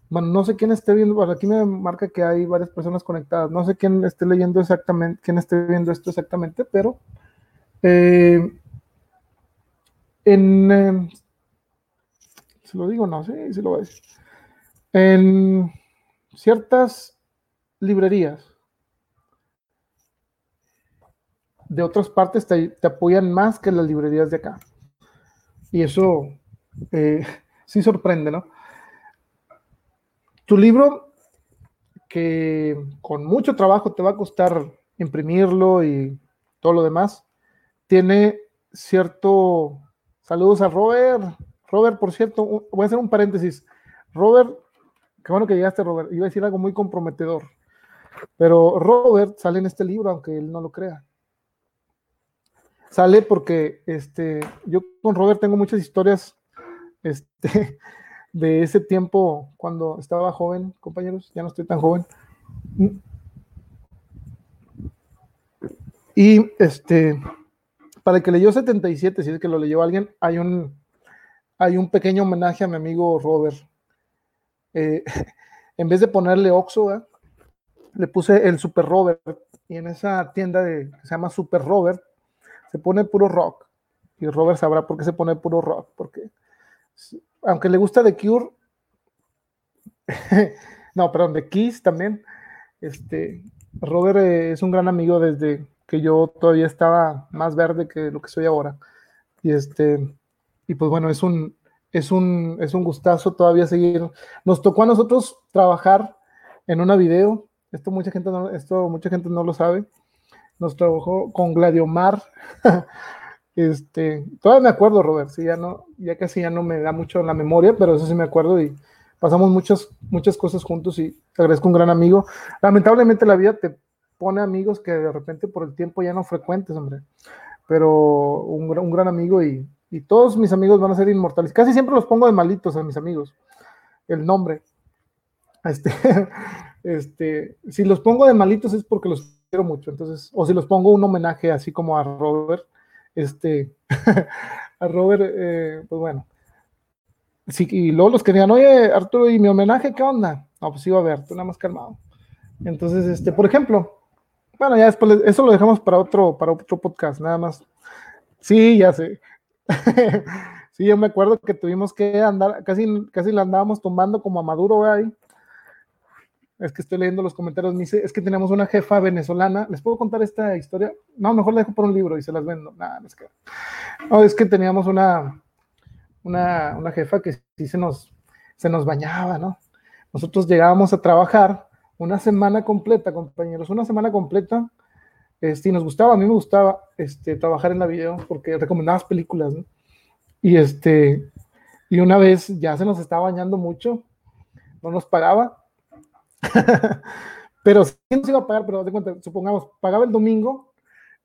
Bueno, no sé quién esté viendo, aquí me marca que hay varias personas conectadas. No sé quién esté leyendo exactamente, quién esté viendo esto exactamente, pero eh, en, eh, se lo digo, no, sí, sí lo voy a decir. En ciertas librerías de otras partes te, apoyan más que las librerías de acá. Y eso eh, *laughs* sí sorprende, ¿no? Tu libro, que con mucho trabajo te va a costar imprimirlo y todo lo demás, tiene cierto... Saludos a Robert. Robert, por cierto, voy a hacer un paréntesis. Robert, qué bueno que llegaste, Robert. Iba a decir algo muy comprometedor. Pero Robert sale en este libro, aunque él no lo crea. Sale porque este, yo con Robert tengo muchas historias este, *laughs* de ese tiempo cuando estaba joven, compañeros, ya no estoy tan joven. Y este, para el que leyó 77, si es que lo leyó alguien, hay un, hay un pequeño homenaje a mi amigo Robert. Eh, *laughs* en vez de ponerle Oxo, le puse el Super Robert. Y en esa tienda de, que se llama Super Robert, se pone puro rock. Y Robert sabrá por qué se pone puro rock. Porque aunque le gusta The Cure, *laughs* no, perdón, The Kiss también. Este, Robert eh, es un gran amigo desde que yo todavía estaba más verde que lo que soy ahora. Y este, y pues bueno, es un, es un, es un gustazo todavía seguir. Nos tocó a nosotros trabajar en una video. Esto mucha gente no, esto mucha gente no lo sabe. Nos trabajó con Gladiomar. *laughs* Este, todavía me acuerdo, Robert, sí, ya no, ya casi ya no me da mucho la memoria, pero eso sí me acuerdo y pasamos muchas, muchas cosas juntos y te agradezco un gran amigo. Lamentablemente la vida te pone amigos que de repente por el tiempo ya no frecuentes, hombre, pero un, gran amigo y, y, todos mis amigos van a ser inmortales. Casi siempre los pongo de malitos a mis amigos, el nombre. Este, *laughs* este, si los pongo de malitos es porque los quiero mucho, entonces, o si los pongo un homenaje así como a Robert, este, *laughs* a Robert, eh, pues bueno. Sí, y luego los que digan, oye, Arturo, ¿y mi homenaje qué onda? No, pues iba a ver, tú nada más calmado. Entonces, este, por ejemplo, bueno, ya después, eso lo dejamos para otro, para otro podcast, nada más. Sí, ya sé. *laughs* sí, yo me acuerdo que tuvimos que andar, casi, casi la andábamos tomando como a Maduro, ahí es que estoy leyendo los comentarios, me dice, es que tenemos una jefa venezolana, ¿les puedo contar esta historia? No, mejor la dejo por un libro y se las vendo. Nada, es que, no, es que teníamos una, una, una jefa que sí se nos, se nos bañaba, ¿no? Nosotros llegábamos a trabajar una semana completa, compañeros, una semana completa, este, y nos gustaba, a mí me gustaba este, trabajar en la video porque recomendabas películas, ¿no? Y este, y una vez ya se nos estaba bañando mucho, no nos pagaba, *laughs* pero sí nos iba a pagar, pero de cuenta, supongamos, pagaba el domingo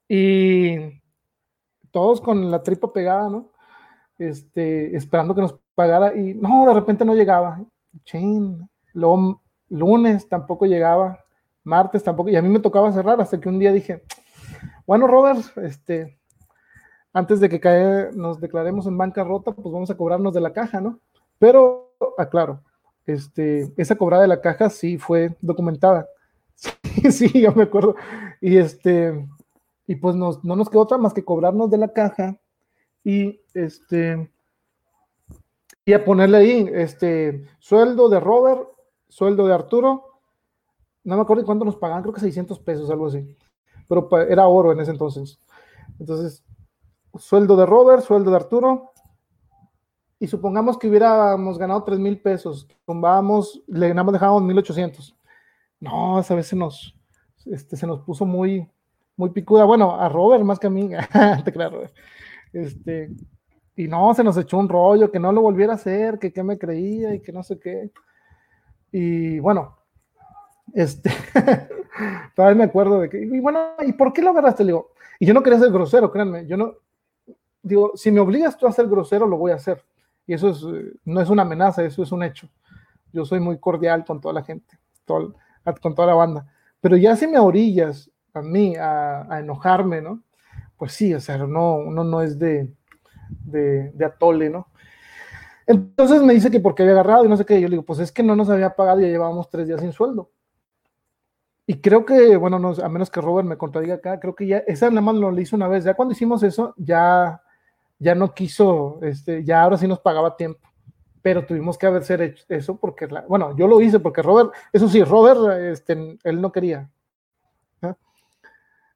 y todos con la tripa pegada, ¿no? Este, esperando que nos pagara y no, de repente no llegaba. Chin. Luego lunes tampoco llegaba, martes tampoco, y a mí me tocaba cerrar hasta que un día dije, bueno, Robert, este, antes de que cae, nos declaremos en bancarrota, pues vamos a cobrarnos de la caja, ¿no? Pero, aclaro, este, esa cobrada de la caja sí fue documentada. *laughs* Sí, sí, yo me acuerdo. Y este, y pues no nos quedó otra más que cobrarnos de la caja y este, y a ponerle ahí, este, sueldo de Robert, sueldo de Arturo, no me acuerdo cuánto nos pagaban, creo que 600 pesos, algo así, pero era oro en ese entonces. Entonces, sueldo de Robert, sueldo de Arturo, y supongamos que hubiéramos ganado 3 mil pesos, tomábamos, le ganamos, dejábamos 1800. No, esa vez se nos, este, se nos puso muy, muy picuda. Bueno, a Robert más que a mí, *laughs* te creo, Robert. Este, y no, se nos echó un rollo, que no lo volviera a hacer, que qué me creía y que no sé qué. Y bueno, este, *laughs* todavía me acuerdo de que, y bueno, ¿y por qué lo agarraste? Le digo, y yo no quería ser grosero, créanme, yo no, digo, si me obligas tú a ser grosero, lo voy a hacer. Y eso es, no es una amenaza, eso es un hecho. Yo soy muy cordial con toda la gente. con toda la banda. Pero ya si me orillas a mí a, enojarme, ¿no? Pues sí, o sea, no, uno no es de, de, de, atole, ¿no? Entonces me dice que porque había agarrado y no sé qué, yo le digo, pues es que no nos había pagado y ya llevábamos tres días sin sueldo. Y creo que, bueno, no, a menos que Robert me contradiga acá, creo que ya, esa nada más lo hizo una vez, ya cuando hicimos eso, ya, ya no quiso, este, ya ahora sí nos pagaba tiempo pero tuvimos que haber hecho eso porque, bueno, yo lo hice porque Robert, eso sí, Robert, este, él no quería.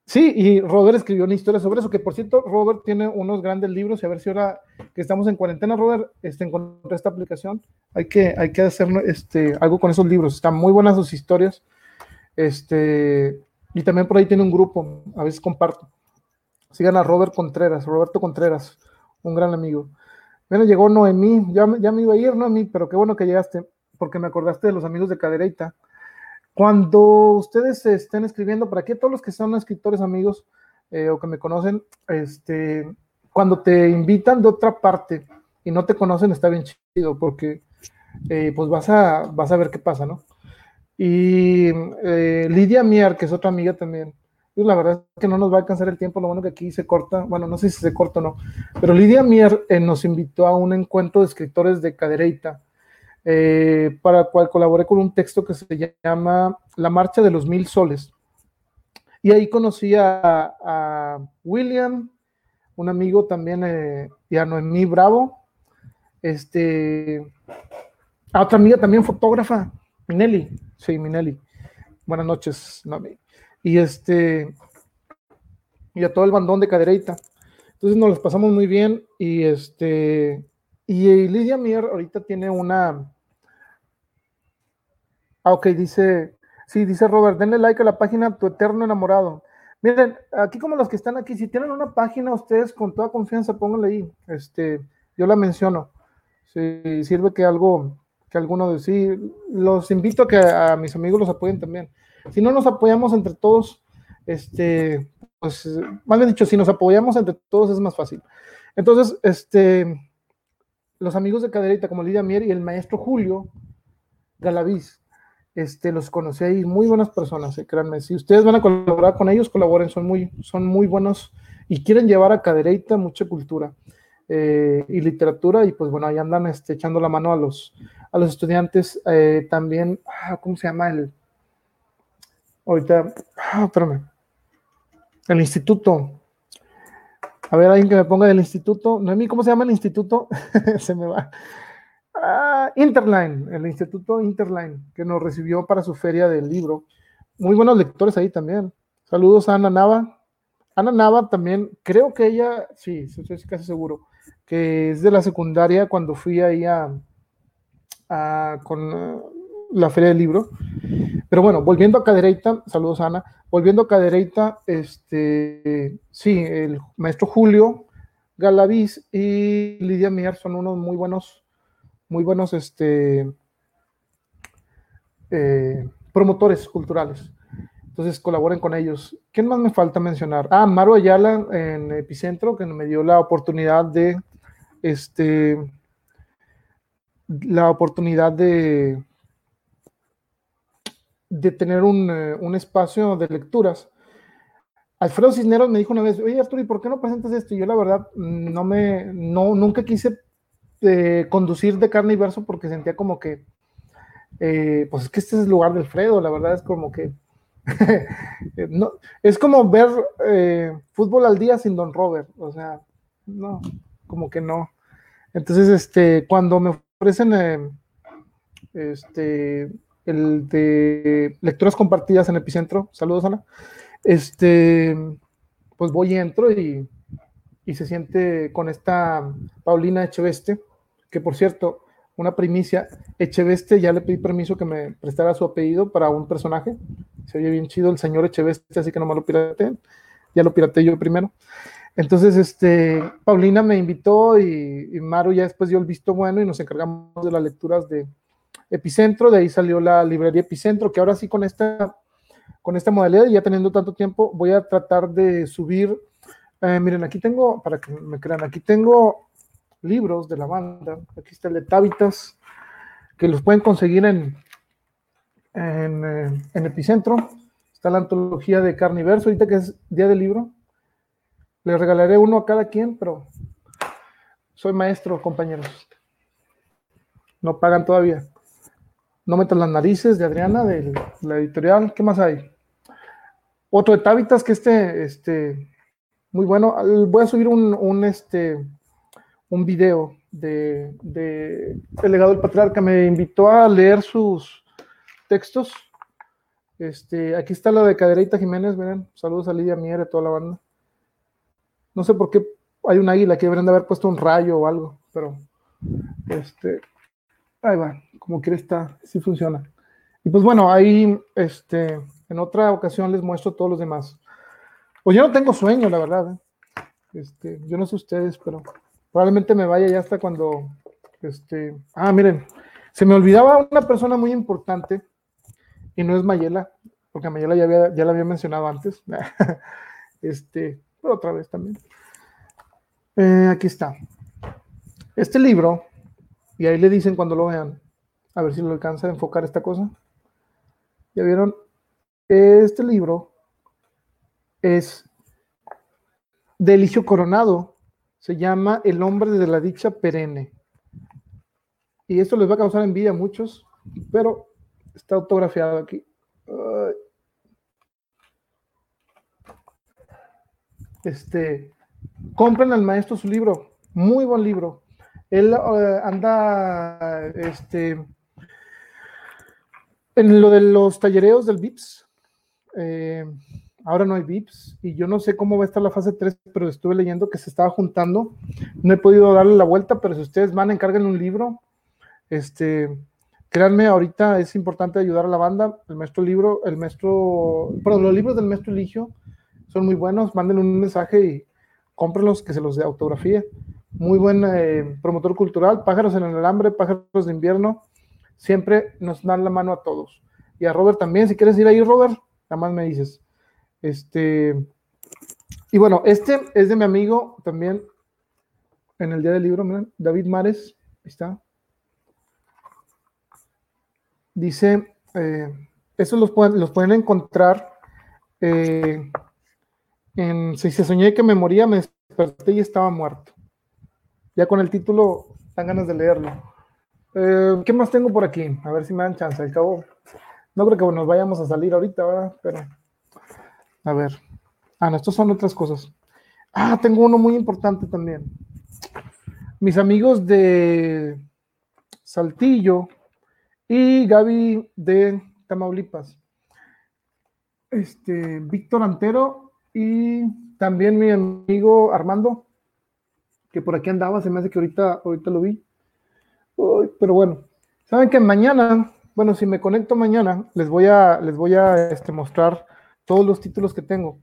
Sí, y Robert escribió una historia sobre eso, que por cierto, Robert tiene unos grandes libros, y a ver si ahora que estamos en cuarentena, Robert, este, encontré esta aplicación, hay que, hay que hacer este, algo con esos libros, están muy buenas sus historias, este, y también por ahí tiene un grupo, a veces comparto. Sigan a Robert Contreras, Roberto Contreras, un gran amigo. Bueno, llegó Noemí, ya, ya me iba a ir, Noemí, pero qué bueno que llegaste, porque me acordaste de los amigos de Cadereita. Cuando ustedes estén escribiendo, para aquí todos los que son escritores amigos eh, o que me conocen, este, cuando te invitan de otra parte y no te conocen, está bien chido, porque eh, pues vas a, vas a ver qué pasa, ¿no? Y eh, Lidia Mier, que es otra amiga también, la verdad es que no nos va a alcanzar el tiempo, lo bueno que aquí se corta, bueno, no sé si se corta o no, pero Lidia Mier eh, nos invitó a un encuentro de escritores de Cadereita, eh, para el cual colaboré con un texto que se llama La Marcha de los Mil Soles. Y ahí conocí a, William, un amigo también, eh, y a Noemí Bravo, este, a otra amiga también fotógrafa, Minelli, sí, Minelli. Buenas noches, Noemí y este y a todo el bandón de cadereita. Entonces nos los pasamos muy bien y este y Lidia Mier ahorita tiene una Ah, ok, dice, sí, dice Robert, denle like a la página Tu Eterno Enamorado. Miren, aquí como los que están aquí, si tienen una página, ustedes con toda confianza pónganle ahí. Este, yo la menciono. Si sirve que algo, que alguno de sí, los invito a que a mis amigos los apoyen también. Si no nos apoyamos entre todos, este, pues, más bien dicho, si nos apoyamos entre todos es más fácil. Entonces, este, los amigos de Caderita, como Lidia Mier y el maestro Julio Galaviz, este, los conocí ahí, muy buenas personas, eh, créanme. Si ustedes van a colaborar con ellos, colaboren, son muy, son muy buenos y quieren llevar a Cadereyta mucha cultura eh, y literatura, y pues bueno, ahí andan este, echando la mano a los, a los estudiantes. Eh, también, ah, ¿cómo se llama el? Ahorita, ah, espérame. El instituto. A ver, alguien que me ponga del instituto. Noemí, ¿cómo se llama el instituto? *laughs* se me va. Ah, Interline, el instituto Interline, que nos recibió para su feria del libro. Muy buenos lectores ahí también. Saludos a Ana Nava. Ana Nava también, creo que ella, sí, estoy casi seguro, que es de la secundaria cuando fui ahí a, a con la feria del libro. Pero bueno, volviendo a Cadereita, saludos Ana, volviendo a Cadereita, este, sí, el maestro Julio Galaviz y Lidia Mier son unos muy buenos, muy buenos, este, eh, promotores culturales. Entonces colaboren con ellos. ¿Quién más me falta mencionar? Ah, Maru Ayala en Epicentro, que me dio la oportunidad de, este, la oportunidad de de tener eh, un, espacio de lecturas. Alfredo Cisneros me dijo una vez, oye Arturo, ¿y por qué no presentas esto? Y yo la verdad no me, no, nunca quise eh, conducir de carne y verso porque sentía como que, eh, pues es que este es el lugar de Alfredo, la verdad es como que, *laughs* no, es como ver fútbol al día sin Don Robert, o sea, no, como que no. Entonces, este, cuando me ofrecen, este, el de lecturas compartidas en Epicentro. Saludos, Ana. Este, pues voy y entro y, y se siente con esta Paulina Echeveste, que por cierto, una primicia, Echeveste ya le pedí permiso que me prestara su apellido para un personaje. Se oye bien chido el señor Echeveste, así que no me lo pirateen. Ya lo pirateé yo primero. Entonces, este, Paulina me invitó y, y Maru ya después dio el visto bueno y nos encargamos de las lecturas de, Epicentro, de ahí salió la librería Epicentro, que ahora sí con esta, con esta modalidad y ya teniendo tanto tiempo, voy a tratar de subir, eh, miren, aquí tengo, para que me crean, aquí tengo libros de la banda, aquí está el de Tábitas, que los pueden conseguir en, en, eh, en Epicentro. Está la antología de Carniverso, ahorita que es Día del Libro. Le regalaré uno a cada quien, pero soy maestro, compañeros. No pagan todavía. No metan las narices de Adriana, de la editorial. ¿Qué más hay? Otro de Tábitas, que este, este, muy bueno. Voy a subir un, este, un video de, de el legado del patriarca. Me invitó a leer sus textos. Este, aquí está la de Cadereita Jiménez, miren. Saludos a Lidia Mier y toda la banda. No sé por qué hay un águila que deberían de haber puesto un rayo o algo, pero este, ahí va, como quiere está, sí funciona. Y pues bueno, ahí este, en otra ocasión les muestro todos los demás. Pues yo no tengo sueño, la verdad. ¿eh? Este, yo no sé ustedes, pero probablemente me vaya ya hasta cuando, este, ah, miren, se me olvidaba una persona muy importante y no es Mayela, porque Mayela ya, había, ya la había mencionado antes. *laughs* este, pero otra vez también. Eh, aquí está. Este libro, y ahí le dicen cuando lo vean, a ver si lo alcanza a enfocar esta cosa. ¿Ya vieron? Este libro es de Coronado. Se llama El hombre de la dicha perenne. Y esto les va a causar envidia a muchos, pero está autografiado aquí. Este, compren al maestro su libro, muy buen libro. Él uh, anda este, en lo de los tallereos del VIPS. Eh, ahora no hay VIPS y yo no sé cómo va a estar la fase 3, pero estuve leyendo que se estaba juntando. No he podido darle la vuelta, pero si ustedes van, encarguen un libro. Este, créanme, ahorita es importante ayudar a la banda. El maestro libro, el maestro, perdón, los libros del maestro Eligio son muy buenos. Manden un mensaje y cómprenlos, que se los dé autografía. Muy buen eh, promotor cultural. Pájaros en el alambre, pájaros de invierno. Siempre nos dan la mano a todos. Y a Robert también, si quieres ir ahí, Robert, nada más me dices. Este, y bueno, este es de mi amigo también en el día del libro, miren, David Mares, ahí está. Dice, eh, los pueden, los pueden encontrar eh, en Si se soñé que me moría, me desperté y estaba muerto. Ya con el título dan ganas de leerlo. Eh, ¿Qué más tengo por aquí? A ver si me dan chance. Al cabo, no creo que nos vayamos a salir ahorita, ¿verdad? Pero a ver. Ah, no, estos son otras cosas. Ah, tengo uno muy importante también. Mis amigos de Saltillo y Gaby de Tamaulipas. Este, Víctor Antero y también mi amigo Armando, que por aquí andaba, se me hace que ahorita, ahorita lo vi. pero bueno, saben que mañana, bueno, si me conecto mañana, les voy a, les voy a este, mostrar todos los títulos que tengo.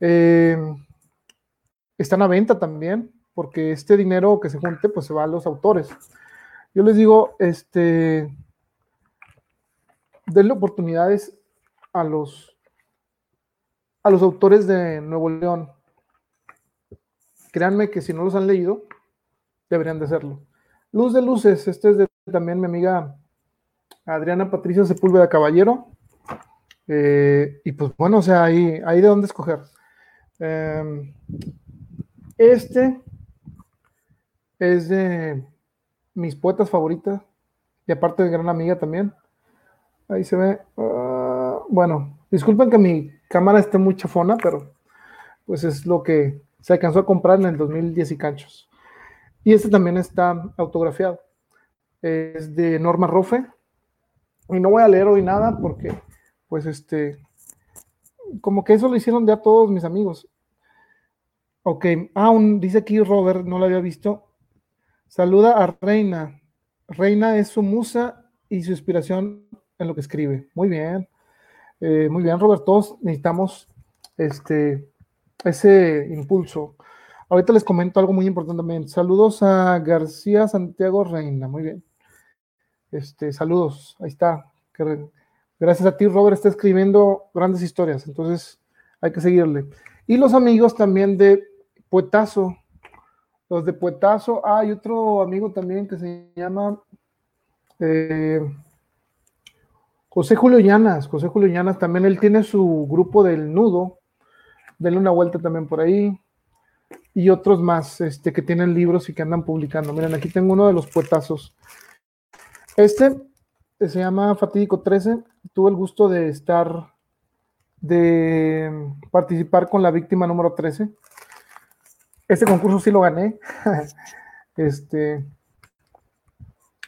Eh, están a venta también, porque este dinero que se junte, pues se va a los autores. Yo les digo, este, denle oportunidades a los, a los autores de Nuevo León. Créanme que si no los han leído, deberían de hacerlo. Luz de Luces, este es de también mi amiga Adriana Patricia Sepúlveda Caballero. Eh, y pues bueno, o sea, ahí, ahí de dónde escoger. Em, este es de mis poetas favoritas y aparte de gran amiga también. Ahí se ve. Ah, bueno, disculpen que mi cámara esté muy chafona, pero pues es lo que se alcanzó a comprar en el 2010 y canchos. Y este también está autografiado. Es de Norma Rofe. Y no voy a leer hoy nada porque pues este, como que eso lo hicieron ya todos mis amigos. Ok, ah, dice aquí Robert, no lo había visto. Saluda a Reina. Reina es su musa y su inspiración en lo que escribe. Muy bien. Eh, muy bien, Robert. Todos necesitamos este, ese impulso. Ahorita les comento algo muy importante también. Saludos a García Santiago Reina. Muy bien. Este, saludos. Ahí está. Gracias a ti, Robert, está escribiendo grandes historias, entonces hay que seguirle. Y los amigos también de Poetazo, los de Poetazo, ah, hay otro amigo también que se llama eh, José Julio Llanas, José Julio Llanas también, él tiene su grupo del nudo, denle una vuelta también por ahí, y otros más este, que tienen libros y que andan publicando. Miren, aquí tengo uno de los puertazos. Este se llama Fatídico 13, tuve el gusto de estar, de participar con la víctima número 13. Este concurso sí lo gané. *laughs* este,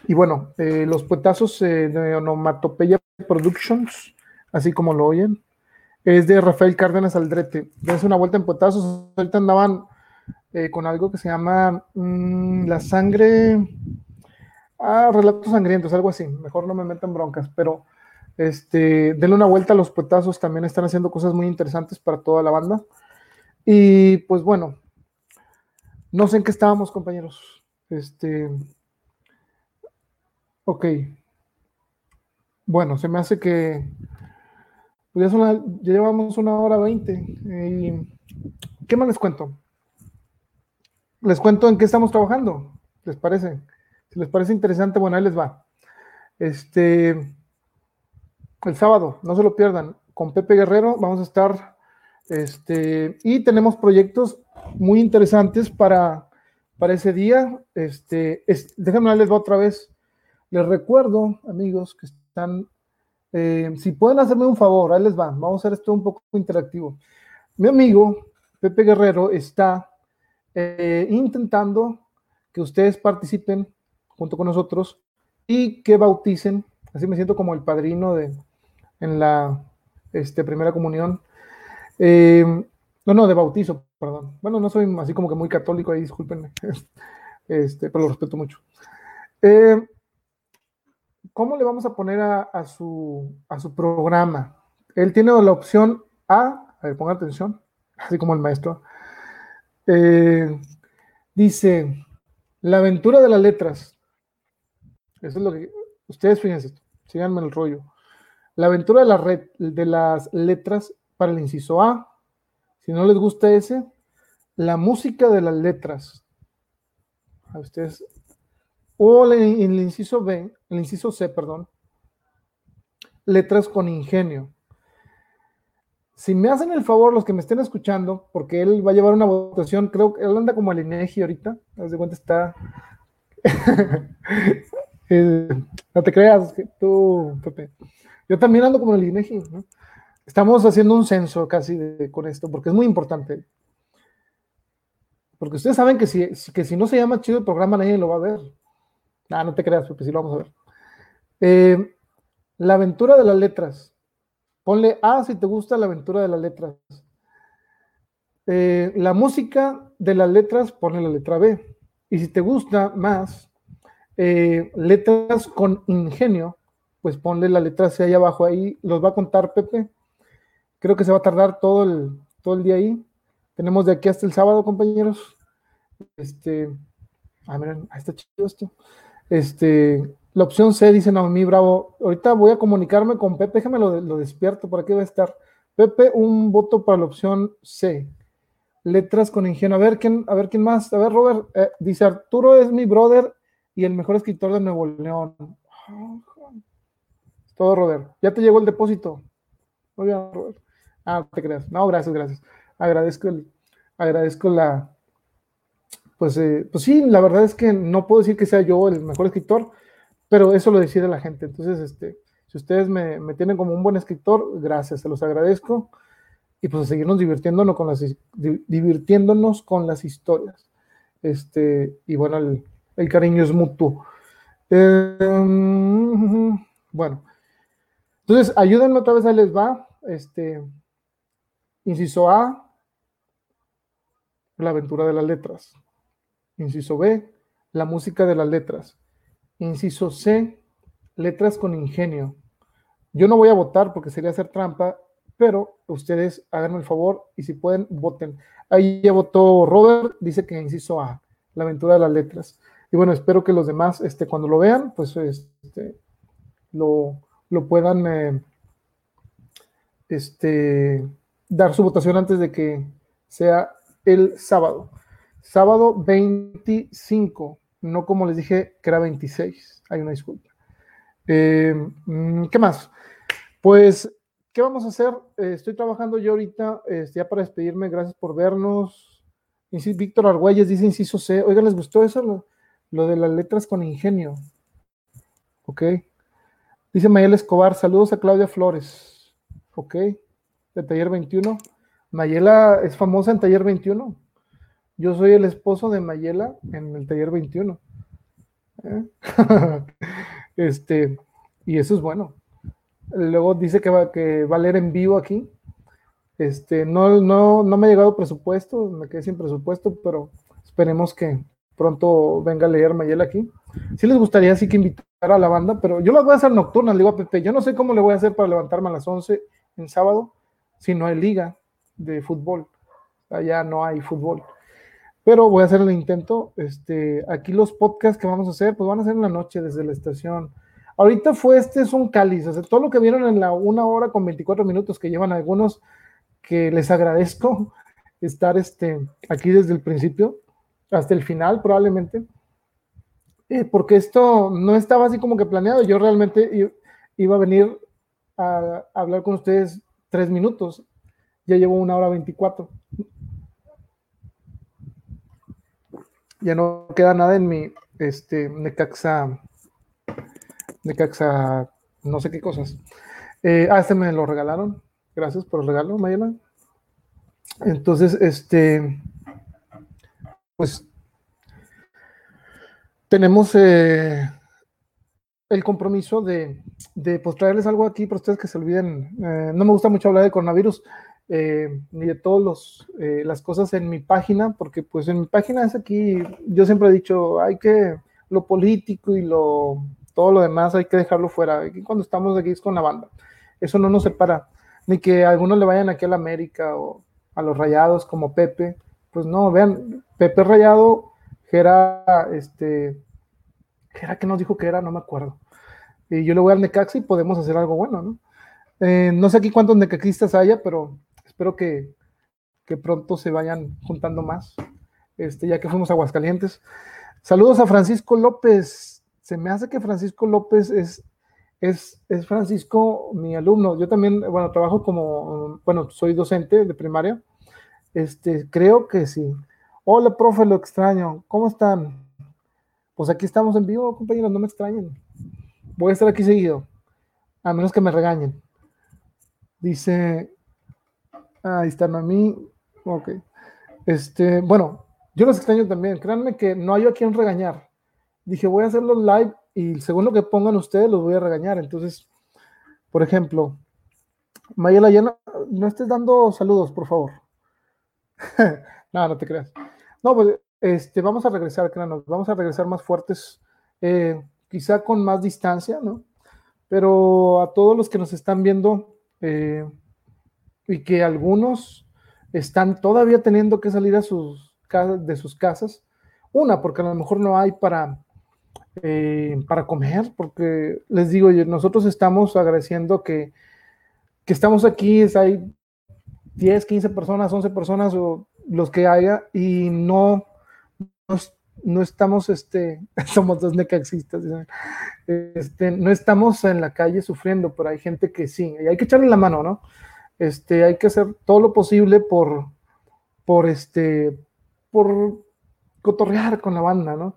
y bueno, eh, los puetazos eh, de Onomatopeya Productions, así como lo oyen, es de Rafael Cárdenas Aldrete. Dense una vuelta en puetazos. Ahorita andaban eh, con algo que se llama mm, La sangre. Ah, relatos sangrientos, algo así. Mejor no me metan broncas, pero este, denle una vuelta a los puetazos. También están haciendo cosas muy interesantes para toda la banda. Y pues bueno, no sé en qué estábamos, compañeros. Este. Ok. Bueno, se me hace que pues ya, llevamos una hora veinte. ¿Y qué más les cuento? Les cuento en qué estamos trabajando. ¿Les parece? Si les parece interesante, bueno, ahí les va. Este, el sábado, no se lo pierdan. Con Pepe Guerrero vamos a estar, este, y tenemos proyectos muy interesantes para, para ese día. Este, es, déjenme les va otra vez. Les recuerdo, amigos, que están, eh, si pueden hacerme un favor, ahí les va, vamos a hacer esto un poco interactivo. Mi amigo Pepe Guerrero está eh, intentando que ustedes participen junto con nosotros y que bauticen, así me siento como el padrino de, en la este, primera comunión. Eh, no, no, de bautizo, perdón. Bueno, no soy así como que muy católico ahí, discúlpenme, *laughs* este, pero lo respeto mucho. Eh, ¿cómo le vamos a poner a, su, programa? Él tiene la opción A, a ver, ponga atención, *laughs* así como el maestro. Eh, dice, la aventura de las letras. Eso es lo que, ustedes fíjense, síganme el rollo. La aventura de las letras para el inciso A. Si no les gusta ese, la música de las letras. A ustedes o el, el inciso B, el inciso C, perdón, letras con ingenio. Si me hacen el favor, los que me estén escuchando, porque él va a llevar una votación, creo que él anda como al INEGI ahorita, haz de cuenta está. *laughs* Eh, no te creas, tú, Pepe. Yo también ando como el INEGI. Estamos haciendo un censo casi con esto, porque es muy importante. Porque ustedes saben que si, que si no se llama chido el programa, nadie lo va a ver. Ah, no te creas, porque sí lo vamos a ver. Eh, la aventura de las letras. Ponle A si te gusta la aventura de las letras. Eh, la música de las letras, ponle la letra B. Y si te gusta más eh, letras con ingenio, pues ponle la letra C ahí abajo. Ahí los va a contar Pepe. Creo que se va a tardar todo el, todo el día ahí. Tenemos de aquí hasta el sábado, compañeros. Este, ah, miren, ahí está chido esto. Este, la opción C dice Naomi Bravo. Ahorita voy a comunicarme con Pepe, déjame lo, despierto, por aquí va a estar. Pepe, un voto para la opción C. Letras con ingenio. A ver quién, a ver quién más. A ver, Robert, eh, dice Arturo es mi brother y el mejor escritor de Nuevo León. Todo, Robert. Ya te llegó el depósito. Muy bien, Robert. Ah, te creas. No, gracias, gracias. Agradezco el, agradezco la, pues, eh, pues sí, la verdad es que no puedo decir que sea yo el mejor escritor, pero eso lo decide la gente. Entonces, este, si ustedes me, tienen como un buen escritor, gracias, se los agradezco. Y pues a seguirnos divirtiéndonos con las, divirtiéndonos con las historias. Este, y bueno, el, cariño es mutuo. Em, bueno, entonces ayúdenme otra vez, ahí les va. Este, inciso A, la aventura de las letras. Inciso B, la música de las letras. Inciso C, letras con ingenio. Yo no voy a votar porque sería hacer trampa, pero ustedes háganme el favor y si pueden, voten. Ahí ya votó Robert, dice que inciso A, la aventura de las letras. Y bueno, espero que los demás, este, cuando lo vean, pues este, lo, puedan eh, este, dar su votación antes de que sea el sábado. Sábado 25, no como les dije que era 26. Hay una disculpa. Eh, mm, ¿Qué más? Pues, ¿qué vamos a hacer? Eh, estoy trabajando yo ahorita, este, ya para despedirme, gracias por vernos. Víctor Argüelles dice inciso C. Oiga, ¿les gustó eso? Lo, de las letras con ingenio. Ok. Dice Mayela Escobar, saludos a Claudia Flores. Ok. De Taller 21. Mayela es famosa en Taller 21. Yo soy el esposo de Mayela en el Taller 21. ¿Eh? *laughs* este, y eso es bueno. Luego dice que va, que va a leer en vivo aquí. Este, no, no, no me ha llegado presupuesto, me quedé sin presupuesto, pero esperemos que pronto venga a leer Mayela aquí. Sí les gustaría así que invitar a la banda, pero yo las voy a hacer nocturnas, le digo a Pepe, yo no sé cómo le voy a hacer para levantarme a las 11 en sábado si no hay liga de fútbol. Allá no hay fútbol. Pero voy a hacer el intento. Este, aquí los podcasts que vamos a hacer, pues van a ser en la noche desde la estación. Ahorita fue este es un cáliz, todo lo que vieron en la una hora con 24 minutos que llevan algunos, que les agradezco *laughs* estar este, aquí desde el principio hasta el final probablemente, eh, porque esto no estaba así como que planeado, yo realmente iba a venir a, a hablar con ustedes tres minutos, ya llevo una hora 24. Ya no queda nada en mi este, Necaxa Necaxa, no sé qué cosas. Eh, ah, este me lo regalaron. Gracias por el regalo, Mayela. Entonces, este, pues, tenemos eh, el compromiso de, de pues, traerles algo aquí para ustedes que se olviden. Eh, no me gusta mucho hablar de coronavirus ni de todas las cosas en mi página, porque pues en mi página es aquí, yo siempre he dicho, hay que lo político y lo todo lo demás hay que dejarlo fuera. Aquí cuando estamos aquí es con la banda. Eso no nos separa. Ni que algunos le vayan aquí a la América o a los rayados como Pepe. Pues no, vean, Pepe Rayado, era este, era que nos dijo que era, no me acuerdo. Y yo le voy al Necaxa y podemos hacer algo bueno, ¿no? Eh, no sé aquí cuántos necaxistas haya, pero espero que, que pronto se vayan juntando más, este, ya que fuimos a Aguascalientes. Saludos a Francisco López, se me hace que Francisco López es, es, es Francisco, mi alumno. Yo también, bueno, trabajo como, bueno, soy docente de primaria. Este, creo que sí. Hola, profe, lo extraño. ¿Cómo están? Pues aquí estamos en vivo, compañeros, no me extrañen. Voy a estar aquí seguido, a menos que me regañen. Dice, ahí están a mí. Ok. Este, bueno, yo los extraño también. Créanme que no hay a quien regañar dije, voy a hacerlo live y según lo que pongan ustedes, los voy a regañar. Entonces, por ejemplo, Mayela, ya no, estés dando saludos, por favor. *laughs* no, no te creas. No, pues este, vamos a regresar, créanos, vamos a regresar más fuertes, eh, quizá con más distancia, ¿no? Pero a todos los que nos están viendo eh, y que algunos están todavía teniendo que salir a sus, de sus casas, una, porque a lo mejor no hay para eh, para comer, porque les digo, nosotros estamos agradeciendo que, que estamos aquí, es, hay 10, 15 personas, 11 personas o los que haya y no, no, estamos, este, *laughs* somos dos necaxistas, este, no estamos en la calle sufriendo, pero hay gente que sí, y hay que echarle la mano, ¿no? Este, hay que hacer todo lo posible por, por este, por cotorrear con la banda, ¿no?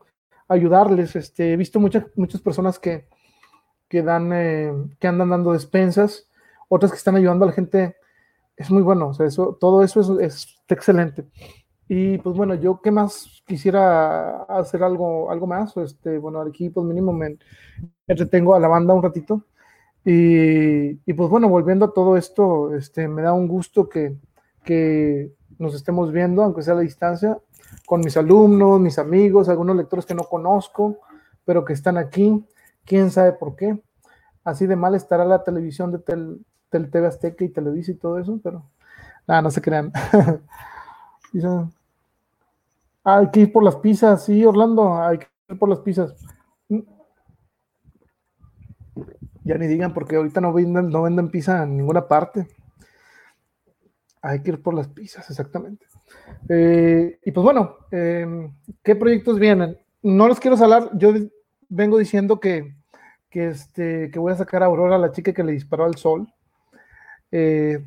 ayudarles. Este, he visto muchas, muchas personas que, que, dan, eh, que andan dando despensas, otras que están ayudando a la gente. Es muy bueno, o sea, eso, todo eso es, es excelente. Y pues bueno, yo qué más quisiera hacer algo, algo más. Este, bueno, aquí pues mínimo me entretengo a la banda un ratito. Y, pues bueno, volviendo a todo esto, este, me da un gusto que, que nos estemos viendo, aunque sea a distancia con mis alumnos, mis amigos, algunos lectores que no conozco, pero que están aquí, quién sabe por qué. Así de mal estará la televisión de tel, TV Azteca y Televisa y todo eso, pero nada, no se crean. *laughs* hay que ir por las pizzas, sí, Orlando, hay que ir por las pizzas. Ya ni digan, porque ahorita no venden, no venden pizza en ninguna parte. Hay que ir por las pizzas, exactamente. Eh, y pues bueno, eh, ¿qué proyectos vienen? No los quiero hablar, yo vengo diciendo que, que, este, que voy a sacar a Aurora, la chica que le disparó al sol. Eh,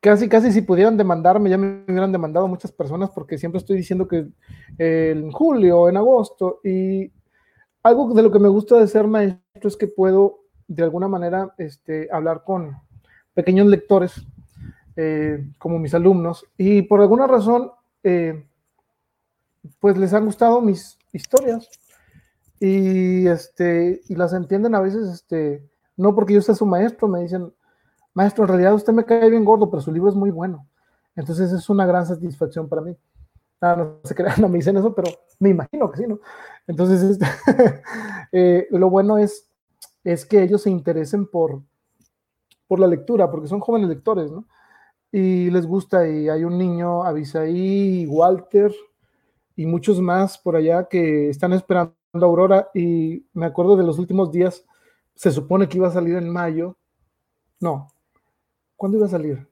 casi, casi si pudieran demandarme, ya me hubieran demandado muchas personas porque siempre estoy diciendo que en julio, en agosto, y algo de lo que me gusta de ser maestro es que puedo de alguna manera este, hablar con pequeños lectores eh, como mis alumnos y por alguna razón eh, pues les han gustado mis historias. Y este y las entienden a veces este no porque yo sea su maestro me dicen maestro en realidad usted me cae bien gordo pero su libro es muy bueno entonces es una gran satisfacción para mí. Ah, no sé qué *laughs* no me dicen eso pero me imagino que sí no entonces *laughs* este, *laughs* eh, lo bueno es es que ellos se interesen por por la lectura porque son jóvenes lectores no y les gusta y hay un niño Abisaí Walter y muchos más por allá que están esperando Aurora y me acuerdo de los últimos días, se supone que iba a salir en mayo. No, ¿cuándo iba a salir?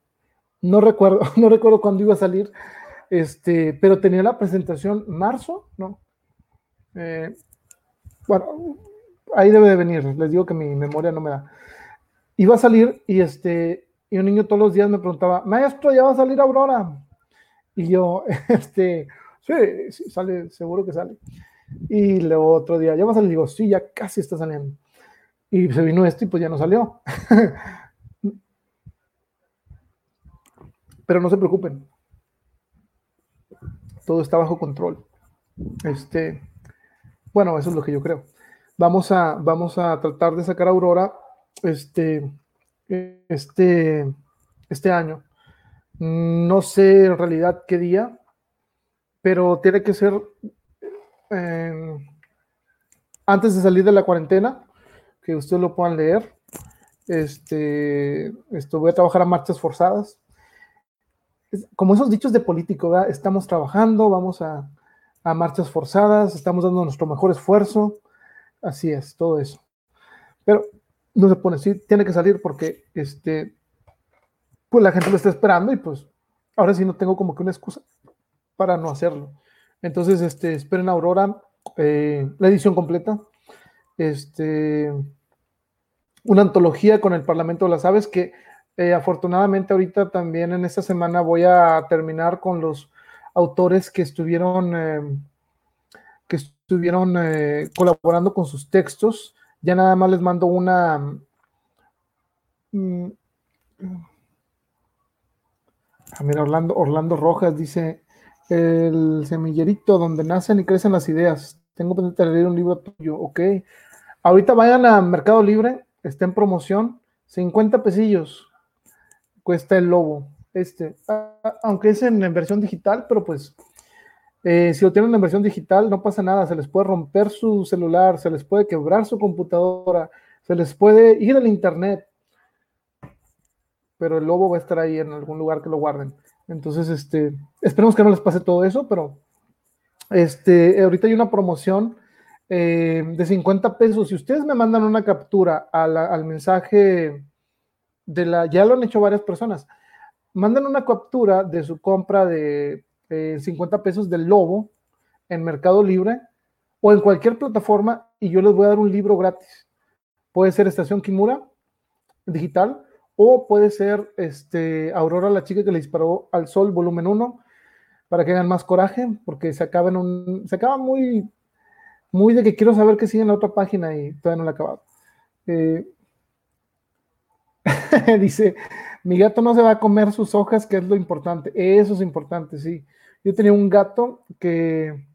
No recuerdo, *laughs* no recuerdo cuándo iba a salir, este, pero tenía la presentación marzo, ¿no? Eh, bueno, ahí debe de venir, les digo que mi memoria no me da. Iba a salir y este, y un niño todos los días me preguntaba, maestro, ya va a salir Aurora. Y yo, *laughs* este, Sí, sale, seguro que sale. Y luego otro día, ya va a salir, digo, sí, ya casi está saliendo. Y se vino esto y pues ya no salió. *laughs* Pero no se preocupen. Todo está bajo control. Este, bueno, eso es lo que yo creo. Vamos a, vamos a tratar de sacar Aurora este, este, este año. No sé en realidad qué día, pero tiene que ser eh, antes de salir de la cuarentena, que ustedes lo puedan leer. Este, esto voy a trabajar a marchas forzadas. Como esos dichos de político, estamos trabajando, vamos a, a marchas forzadas, estamos dando nuestro mejor esfuerzo. Así es, todo eso. Pero no se pone así, tiene que salir porque este, pues la gente lo está esperando y pues ahora sí no tengo como que una excusa para no hacerlo. Entonces, este, esperen Aurora, eh, la edición completa, este, una antología con el Parlamento de las Aves que eh, afortunadamente ahorita también en esta semana voy a terminar con los autores que estuvieron, eh, estuvieron colaborando con sus textos. Ya nada más les mando una... Mm, ah, mira, Orlando, Orlando Rojas dice, el semillerito donde nacen y crecen las ideas. Tengo pendiente leer un libro tuyo, ok. Ahorita vayan a Mercado Libre, está en promoción, 50 pesillos cuesta el lobo. Este, aunque es en, versión digital, pero pues eh, si lo tienen en versión digital no pasa nada, se les puede romper su celular, se les puede quebrar su computadora, se les puede ir al internet, pero el lobo va a estar ahí en algún lugar que lo guarden. Entonces, este, esperemos que no les pase todo eso, pero este, ahorita hay una promoción eh, de 50 pesos. Si ustedes me mandan una captura al mensaje de la, ya lo han hecho varias personas, mandan una captura de su compra de 50 pesos del Lobo en Mercado Libre o en cualquier plataforma y yo les voy a dar un libro gratis. Puede ser Estación Kimura digital o puede ser este, Aurora, la chica que le disparó al sol, volumen 1, para que hagan más coraje, porque se acaba, en un, se acaba muy, muy de que quiero saber qué sigue en la otra página y todavía no la he acabado. Eh, *laughs* dice, mi gato no se va a comer sus hojas, que es lo importante. Eso es importante, sí. Yo tenía un gato que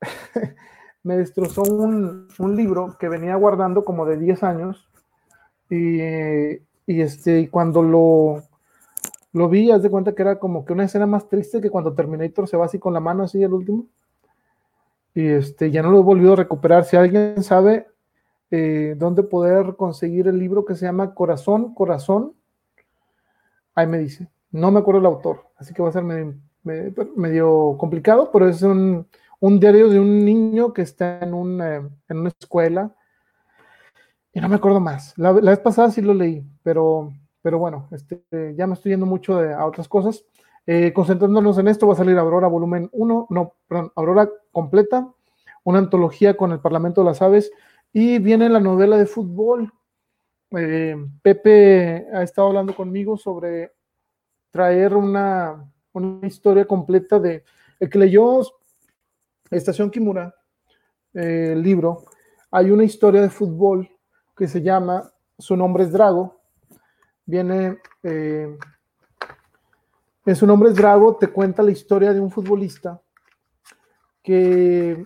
*laughs* me destrozó un, libro que venía guardando como de 10 años y, y este, cuando lo, lo vi, haz de cuenta que era como que una escena más triste que cuando Terminator se va así con la mano así el último. Y este, ya no lo he volvido a recuperar. Si alguien sabe eh, dónde poder conseguir el libro que se llama Corazón, Corazón, ahí me dice. No me acuerdo el autor, así que va a ser medio, complicado, pero es un, un, diario de un niño que está en, un, eh, en una escuela y no me acuerdo más. La, vez pasada sí lo leí, pero, pero bueno, este, ya me estoy yendo mucho a otras cosas. Eh, concentrándonos en esto, va a salir Aurora volumen 1, no, perdón, Aurora completa, una antología con el Parlamento de las Aves. Y viene la novela de fútbol. Eh, Pepe ha estado hablando conmigo sobre traer una, una historia completa de el que leyó Estación Kimura, eh, el libro, hay una historia de fútbol que se llama Su nombre es Drago. Viene, eh, en Su nombre es Drago, te cuenta la historia de un futbolista que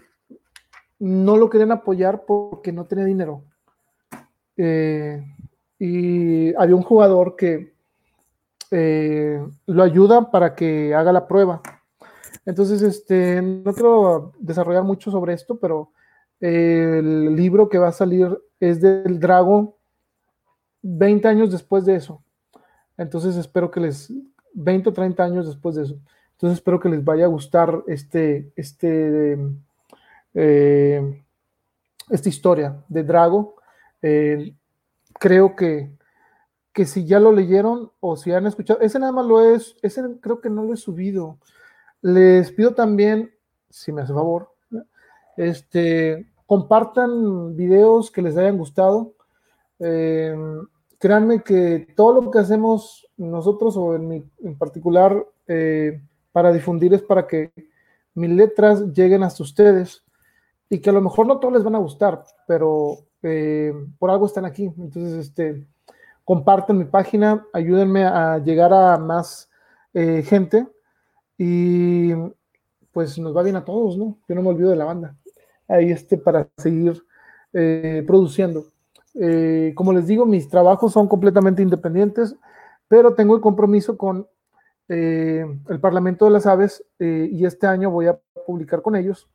no lo querían apoyar porque no tenía dinero. Eh, y había un jugador que lo ayuda para que haga la prueba entonces, este, no quiero desarrollar mucho sobre esto, pero el libro que va a salir es del Drago 20 años después de eso. Entonces espero que les, 20 o 30 años después de eso. Entonces espero que les vaya a gustar este, este, eh, esta historia de Drago. Eh, creo que, que si ya lo leyeron o si han escuchado, ese nada más lo es, ese creo que no lo he subido. Les pido también, si me hace favor, este, compartan videos que les hayan gustado. Eh, créanme que todo lo que hacemos nosotros o en, mi, en particular eh, para difundir es para que mis letras lleguen hasta ustedes y que a lo mejor no todos les van a gustar, pero eh, por algo están aquí. Entonces, este, compartan mi página, ayúdenme a llegar a más gente y pues nos va bien a todos, ¿no? Yo no me olvido de la banda. Ahí este para seguir eh, produciendo. Eh, como les digo, mis trabajos son completamente independientes, pero tengo el compromiso con eh, el Parlamento de las Aves y este año voy a publicar con ellos.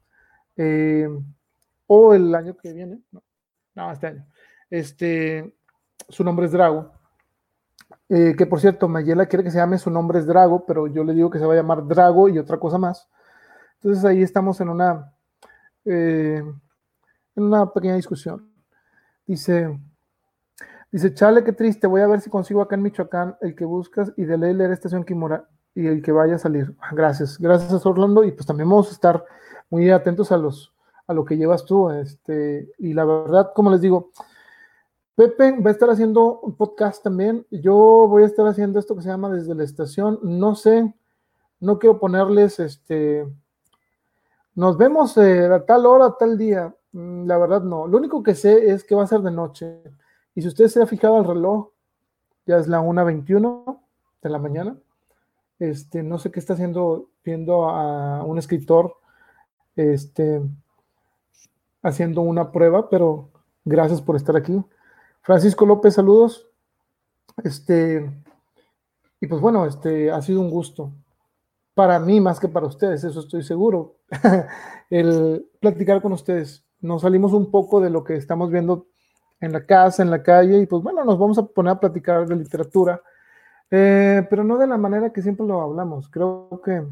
o el año que viene, no, no, este año. Este, su nombre es Drago. Eh, que por cierto, Mayela quiere que se llame su nombre es Drago, pero yo le digo que se va a llamar Drago y otra cosa más. Entonces ahí estamos en una, eh, en una pequeña discusión. Dice, dice, chale, qué triste, voy a ver si consigo acá en Michoacán el que buscas y de leer Estación Kimura y el que vaya a salir. Gracias, gracias Orlando y pues también vamos a estar muy atentos a los a lo que llevas tú, este, y la verdad, como les digo, Pepe va a estar haciendo un podcast también. Yo voy a estar haciendo esto que se llama desde la estación. No sé, no quiero ponerles este. Nos vemos eh, a tal hora, tal día. Mm, la verdad, no. Lo único que sé es que va a ser de noche. Y si usted se ha fijado al reloj, ya es la 1.21 de la mañana. Este, no sé qué está haciendo, viendo a un escritor este, haciendo una prueba, pero gracias por estar aquí. Francisco López, saludos. Este, y pues bueno, este ha sido un gusto para mí más que para ustedes, eso estoy seguro, *laughs* el platicar con ustedes. Nos salimos un poco de lo que estamos viendo en la casa, en la calle, y pues bueno, nos vamos a poner a platicar de literatura, eh, pero no de la manera que siempre lo hablamos. Creo que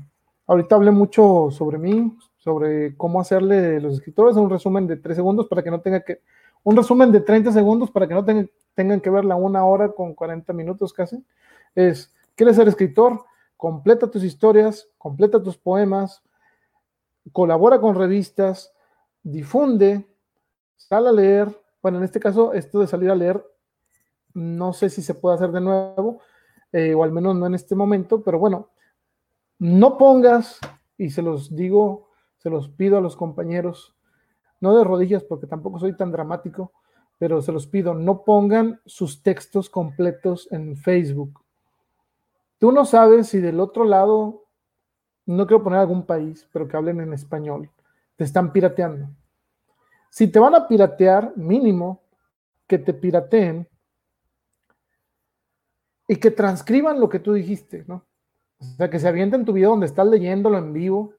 ahorita hablé mucho sobre mí, sobre cómo hacerle los escritores un resumen de tres segundos para que no tenga que un resumen de 30 segundos para que no tengan, que ver la una hora con 40 minutos casi. Es, ¿quieres ser escritor? Completa tus historias, completa tus poemas, colabora con revistas, difunde, sal a leer. Bueno, en este caso, esto de salir a leer, no sé si se puede hacer de nuevo, eh, o al menos no en este momento, pero bueno, no pongas, y se los digo, se los pido a los compañeros, no de rodillas porque tampoco soy tan dramático, pero se los pido, no pongan sus textos completos en Facebook. Tú no sabes si del otro lado, no quiero poner algún país, pero que hablen en español, te están pirateando. Si te van a piratear, mínimo que te pirateen y que transcriban lo que tú dijiste, ¿no? O sea, que se avienten tu video donde estás leyéndolo en vivo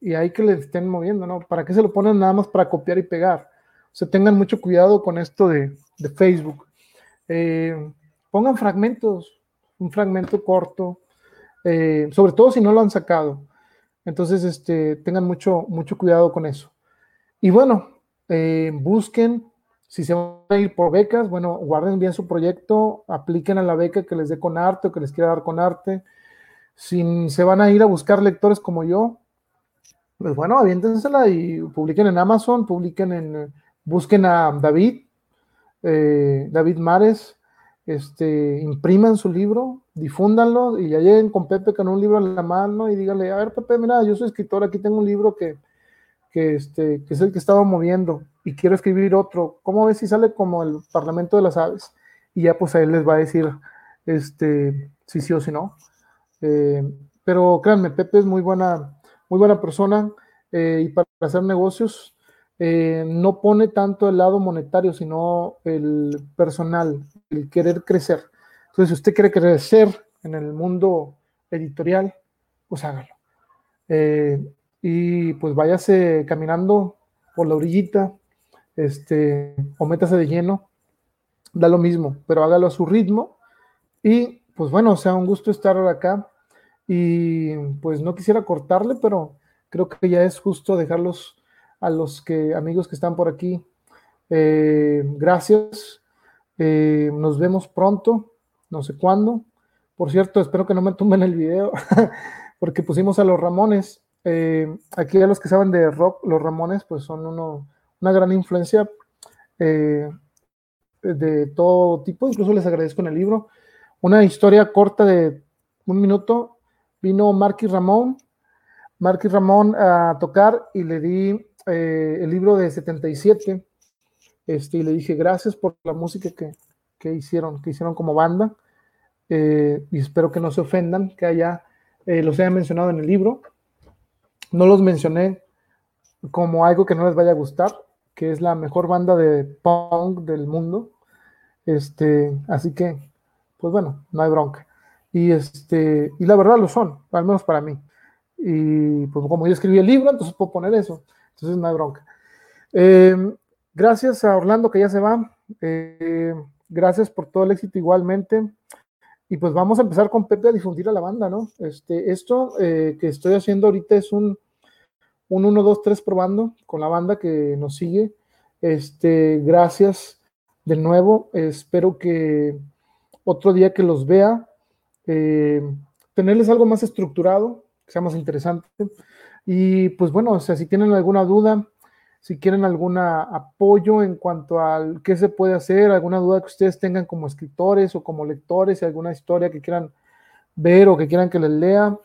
y hay que le estén moviendo, ¿no? ¿Para qué se lo ponen nada más para copiar y pegar? O sea, tengan mucho cuidado con esto de, Facebook. Eh, pongan fragmentos, un fragmento corto, eh, sobre todo si no lo han sacado. Entonces, este, tengan mucho, mucho cuidado con eso. Y bueno, eh, busquen, si se van a ir por becas, bueno, guarden bien su proyecto, apliquen a la beca que les dé con arte o que les quiera dar con arte. Si se van a ir a buscar lectores como yo, pues bueno, aviéntensela y publiquen en Amazon, publiquen en busquen a David, eh, David Mares, este, impriman su libro, difúndanlo y ya lleguen con Pepe con un libro en la mano y díganle, a ver Pepe, mira, yo soy escritor, aquí tengo un libro que, que, este, que es el que estaba moviendo y quiero escribir otro. ¿Cómo ves si sale como el Parlamento de las Aves? Y ya pues a él les va a decir este, si sí o si no. Eh, pero créanme, Pepe es muy buena, muy buena persona eh, y para hacer negocios eh, no pone tanto el lado monetario, sino el personal, el querer crecer. Entonces, si usted quiere crecer en el mundo editorial, pues hágalo. y pues váyase caminando por la orillita, este, o métase de lleno, da lo mismo, pero hágalo a su ritmo. Y pues bueno, sea un gusto estar acá. Y pues no quisiera cortarle, pero creo que ya es justo dejarlos a los que, amigos que están por aquí. Eh, gracias. Eh, nos vemos pronto, no sé cuándo. Por cierto, espero que no me tumben el video, *laughs* porque pusimos a los Ramones. Eh, aquí a los que saben de rock, los Ramones, pues son uno, una gran influencia de todo tipo. Incluso les agradezco en el libro. Una historia corta de un minuto vino Marquis Ramón, Marquis Ramón a tocar y le di eh, el libro de 77 este, y le dije gracias por la música que, hicieron, que hicieron como banda eh, y espero que no se ofendan, que haya, eh, los haya mencionado en el libro. No los mencioné como algo que no les vaya a gustar, que es la mejor banda de punk del mundo. Este, así que, pues bueno, no hay bronca. Y, este, y la verdad lo son, al menos para mí. Y pues como yo escribí el libro, entonces puedo poner eso. Entonces no hay bronca. Em, gracias a Orlando que ya se va. Eh, gracias por todo el éxito igualmente. Y pues vamos a empezar con Pepe a difundir a la banda, ¿no? Este, esto eh, que estoy haciendo ahorita es un, un 1, 2, 3 probando con la banda que nos sigue. Este, gracias de nuevo. Espero que otro día que los vea eh, tenerles algo más estructurado, que sea más interesante. Y pues bueno, o sea, si tienen alguna duda, si quieren algún apoyo en cuanto al qué se puede hacer, alguna duda que ustedes tengan como escritores o como lectores, alguna historia que quieran ver o que quieran que les lea,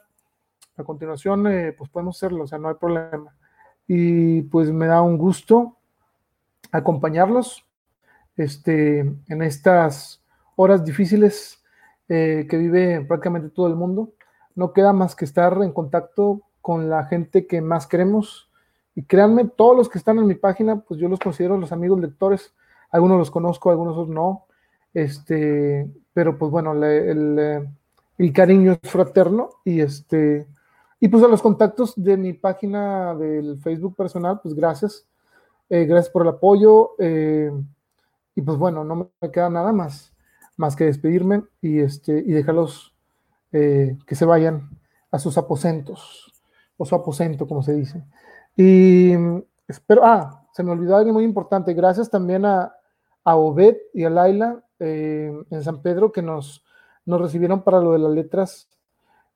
a continuación, eh, pues podemos hacerlo, o sea, no hay problema. Y pues me da un gusto acompañarlos este, en estas horas difíciles eh, que vive prácticamente todo el mundo. No queda más que estar en contacto con la gente que más queremos. Y créanme, todos los que están en mi página, pues yo los considero los amigos lectores. Algunos los conozco, algunos no. Este, pero pues bueno, el, el, cariño es fraterno y este, y pues a los contactos de mi página del Facebook personal, pues gracias. Eh, gracias por el apoyo. Eh, y pues bueno, no me queda nada más más que despedirme y, este, y dejarlos eh, que se vayan a sus aposentos, o su aposento, como se dice. Y espero, ah, se me olvidó algo muy importante, gracias también a, a Obed y a Laila eh, en San Pedro que nos, nos recibieron para lo de las letras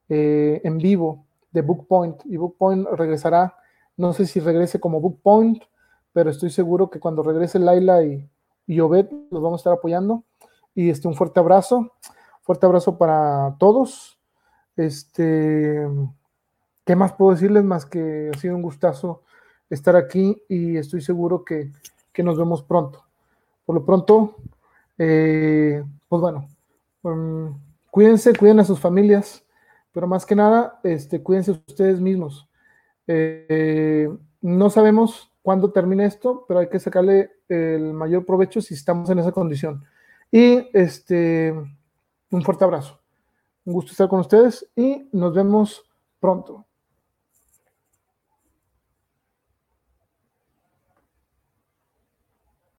eh, en vivo de Book Point. Y Book Point regresará, no sé si regrese como Book Point, pero estoy seguro que cuando regrese Laila y, y Obed los vamos a estar apoyando. Y este, un fuerte abrazo, fuerte abrazo para todos. Este, ¿qué más puedo decirles más que ha sido un gustazo estar aquí y estoy seguro que, nos vemos pronto. Por lo pronto, eh, pues bueno, um, cuídense, cuiden a sus familias, pero más que nada, este, cuídense ustedes mismos. Eh, no sabemos cuándo termine esto, pero hay que sacarle el mayor provecho si estamos en esa condición. Y este, un fuerte abrazo. Un gusto estar con ustedes y nos vemos pronto.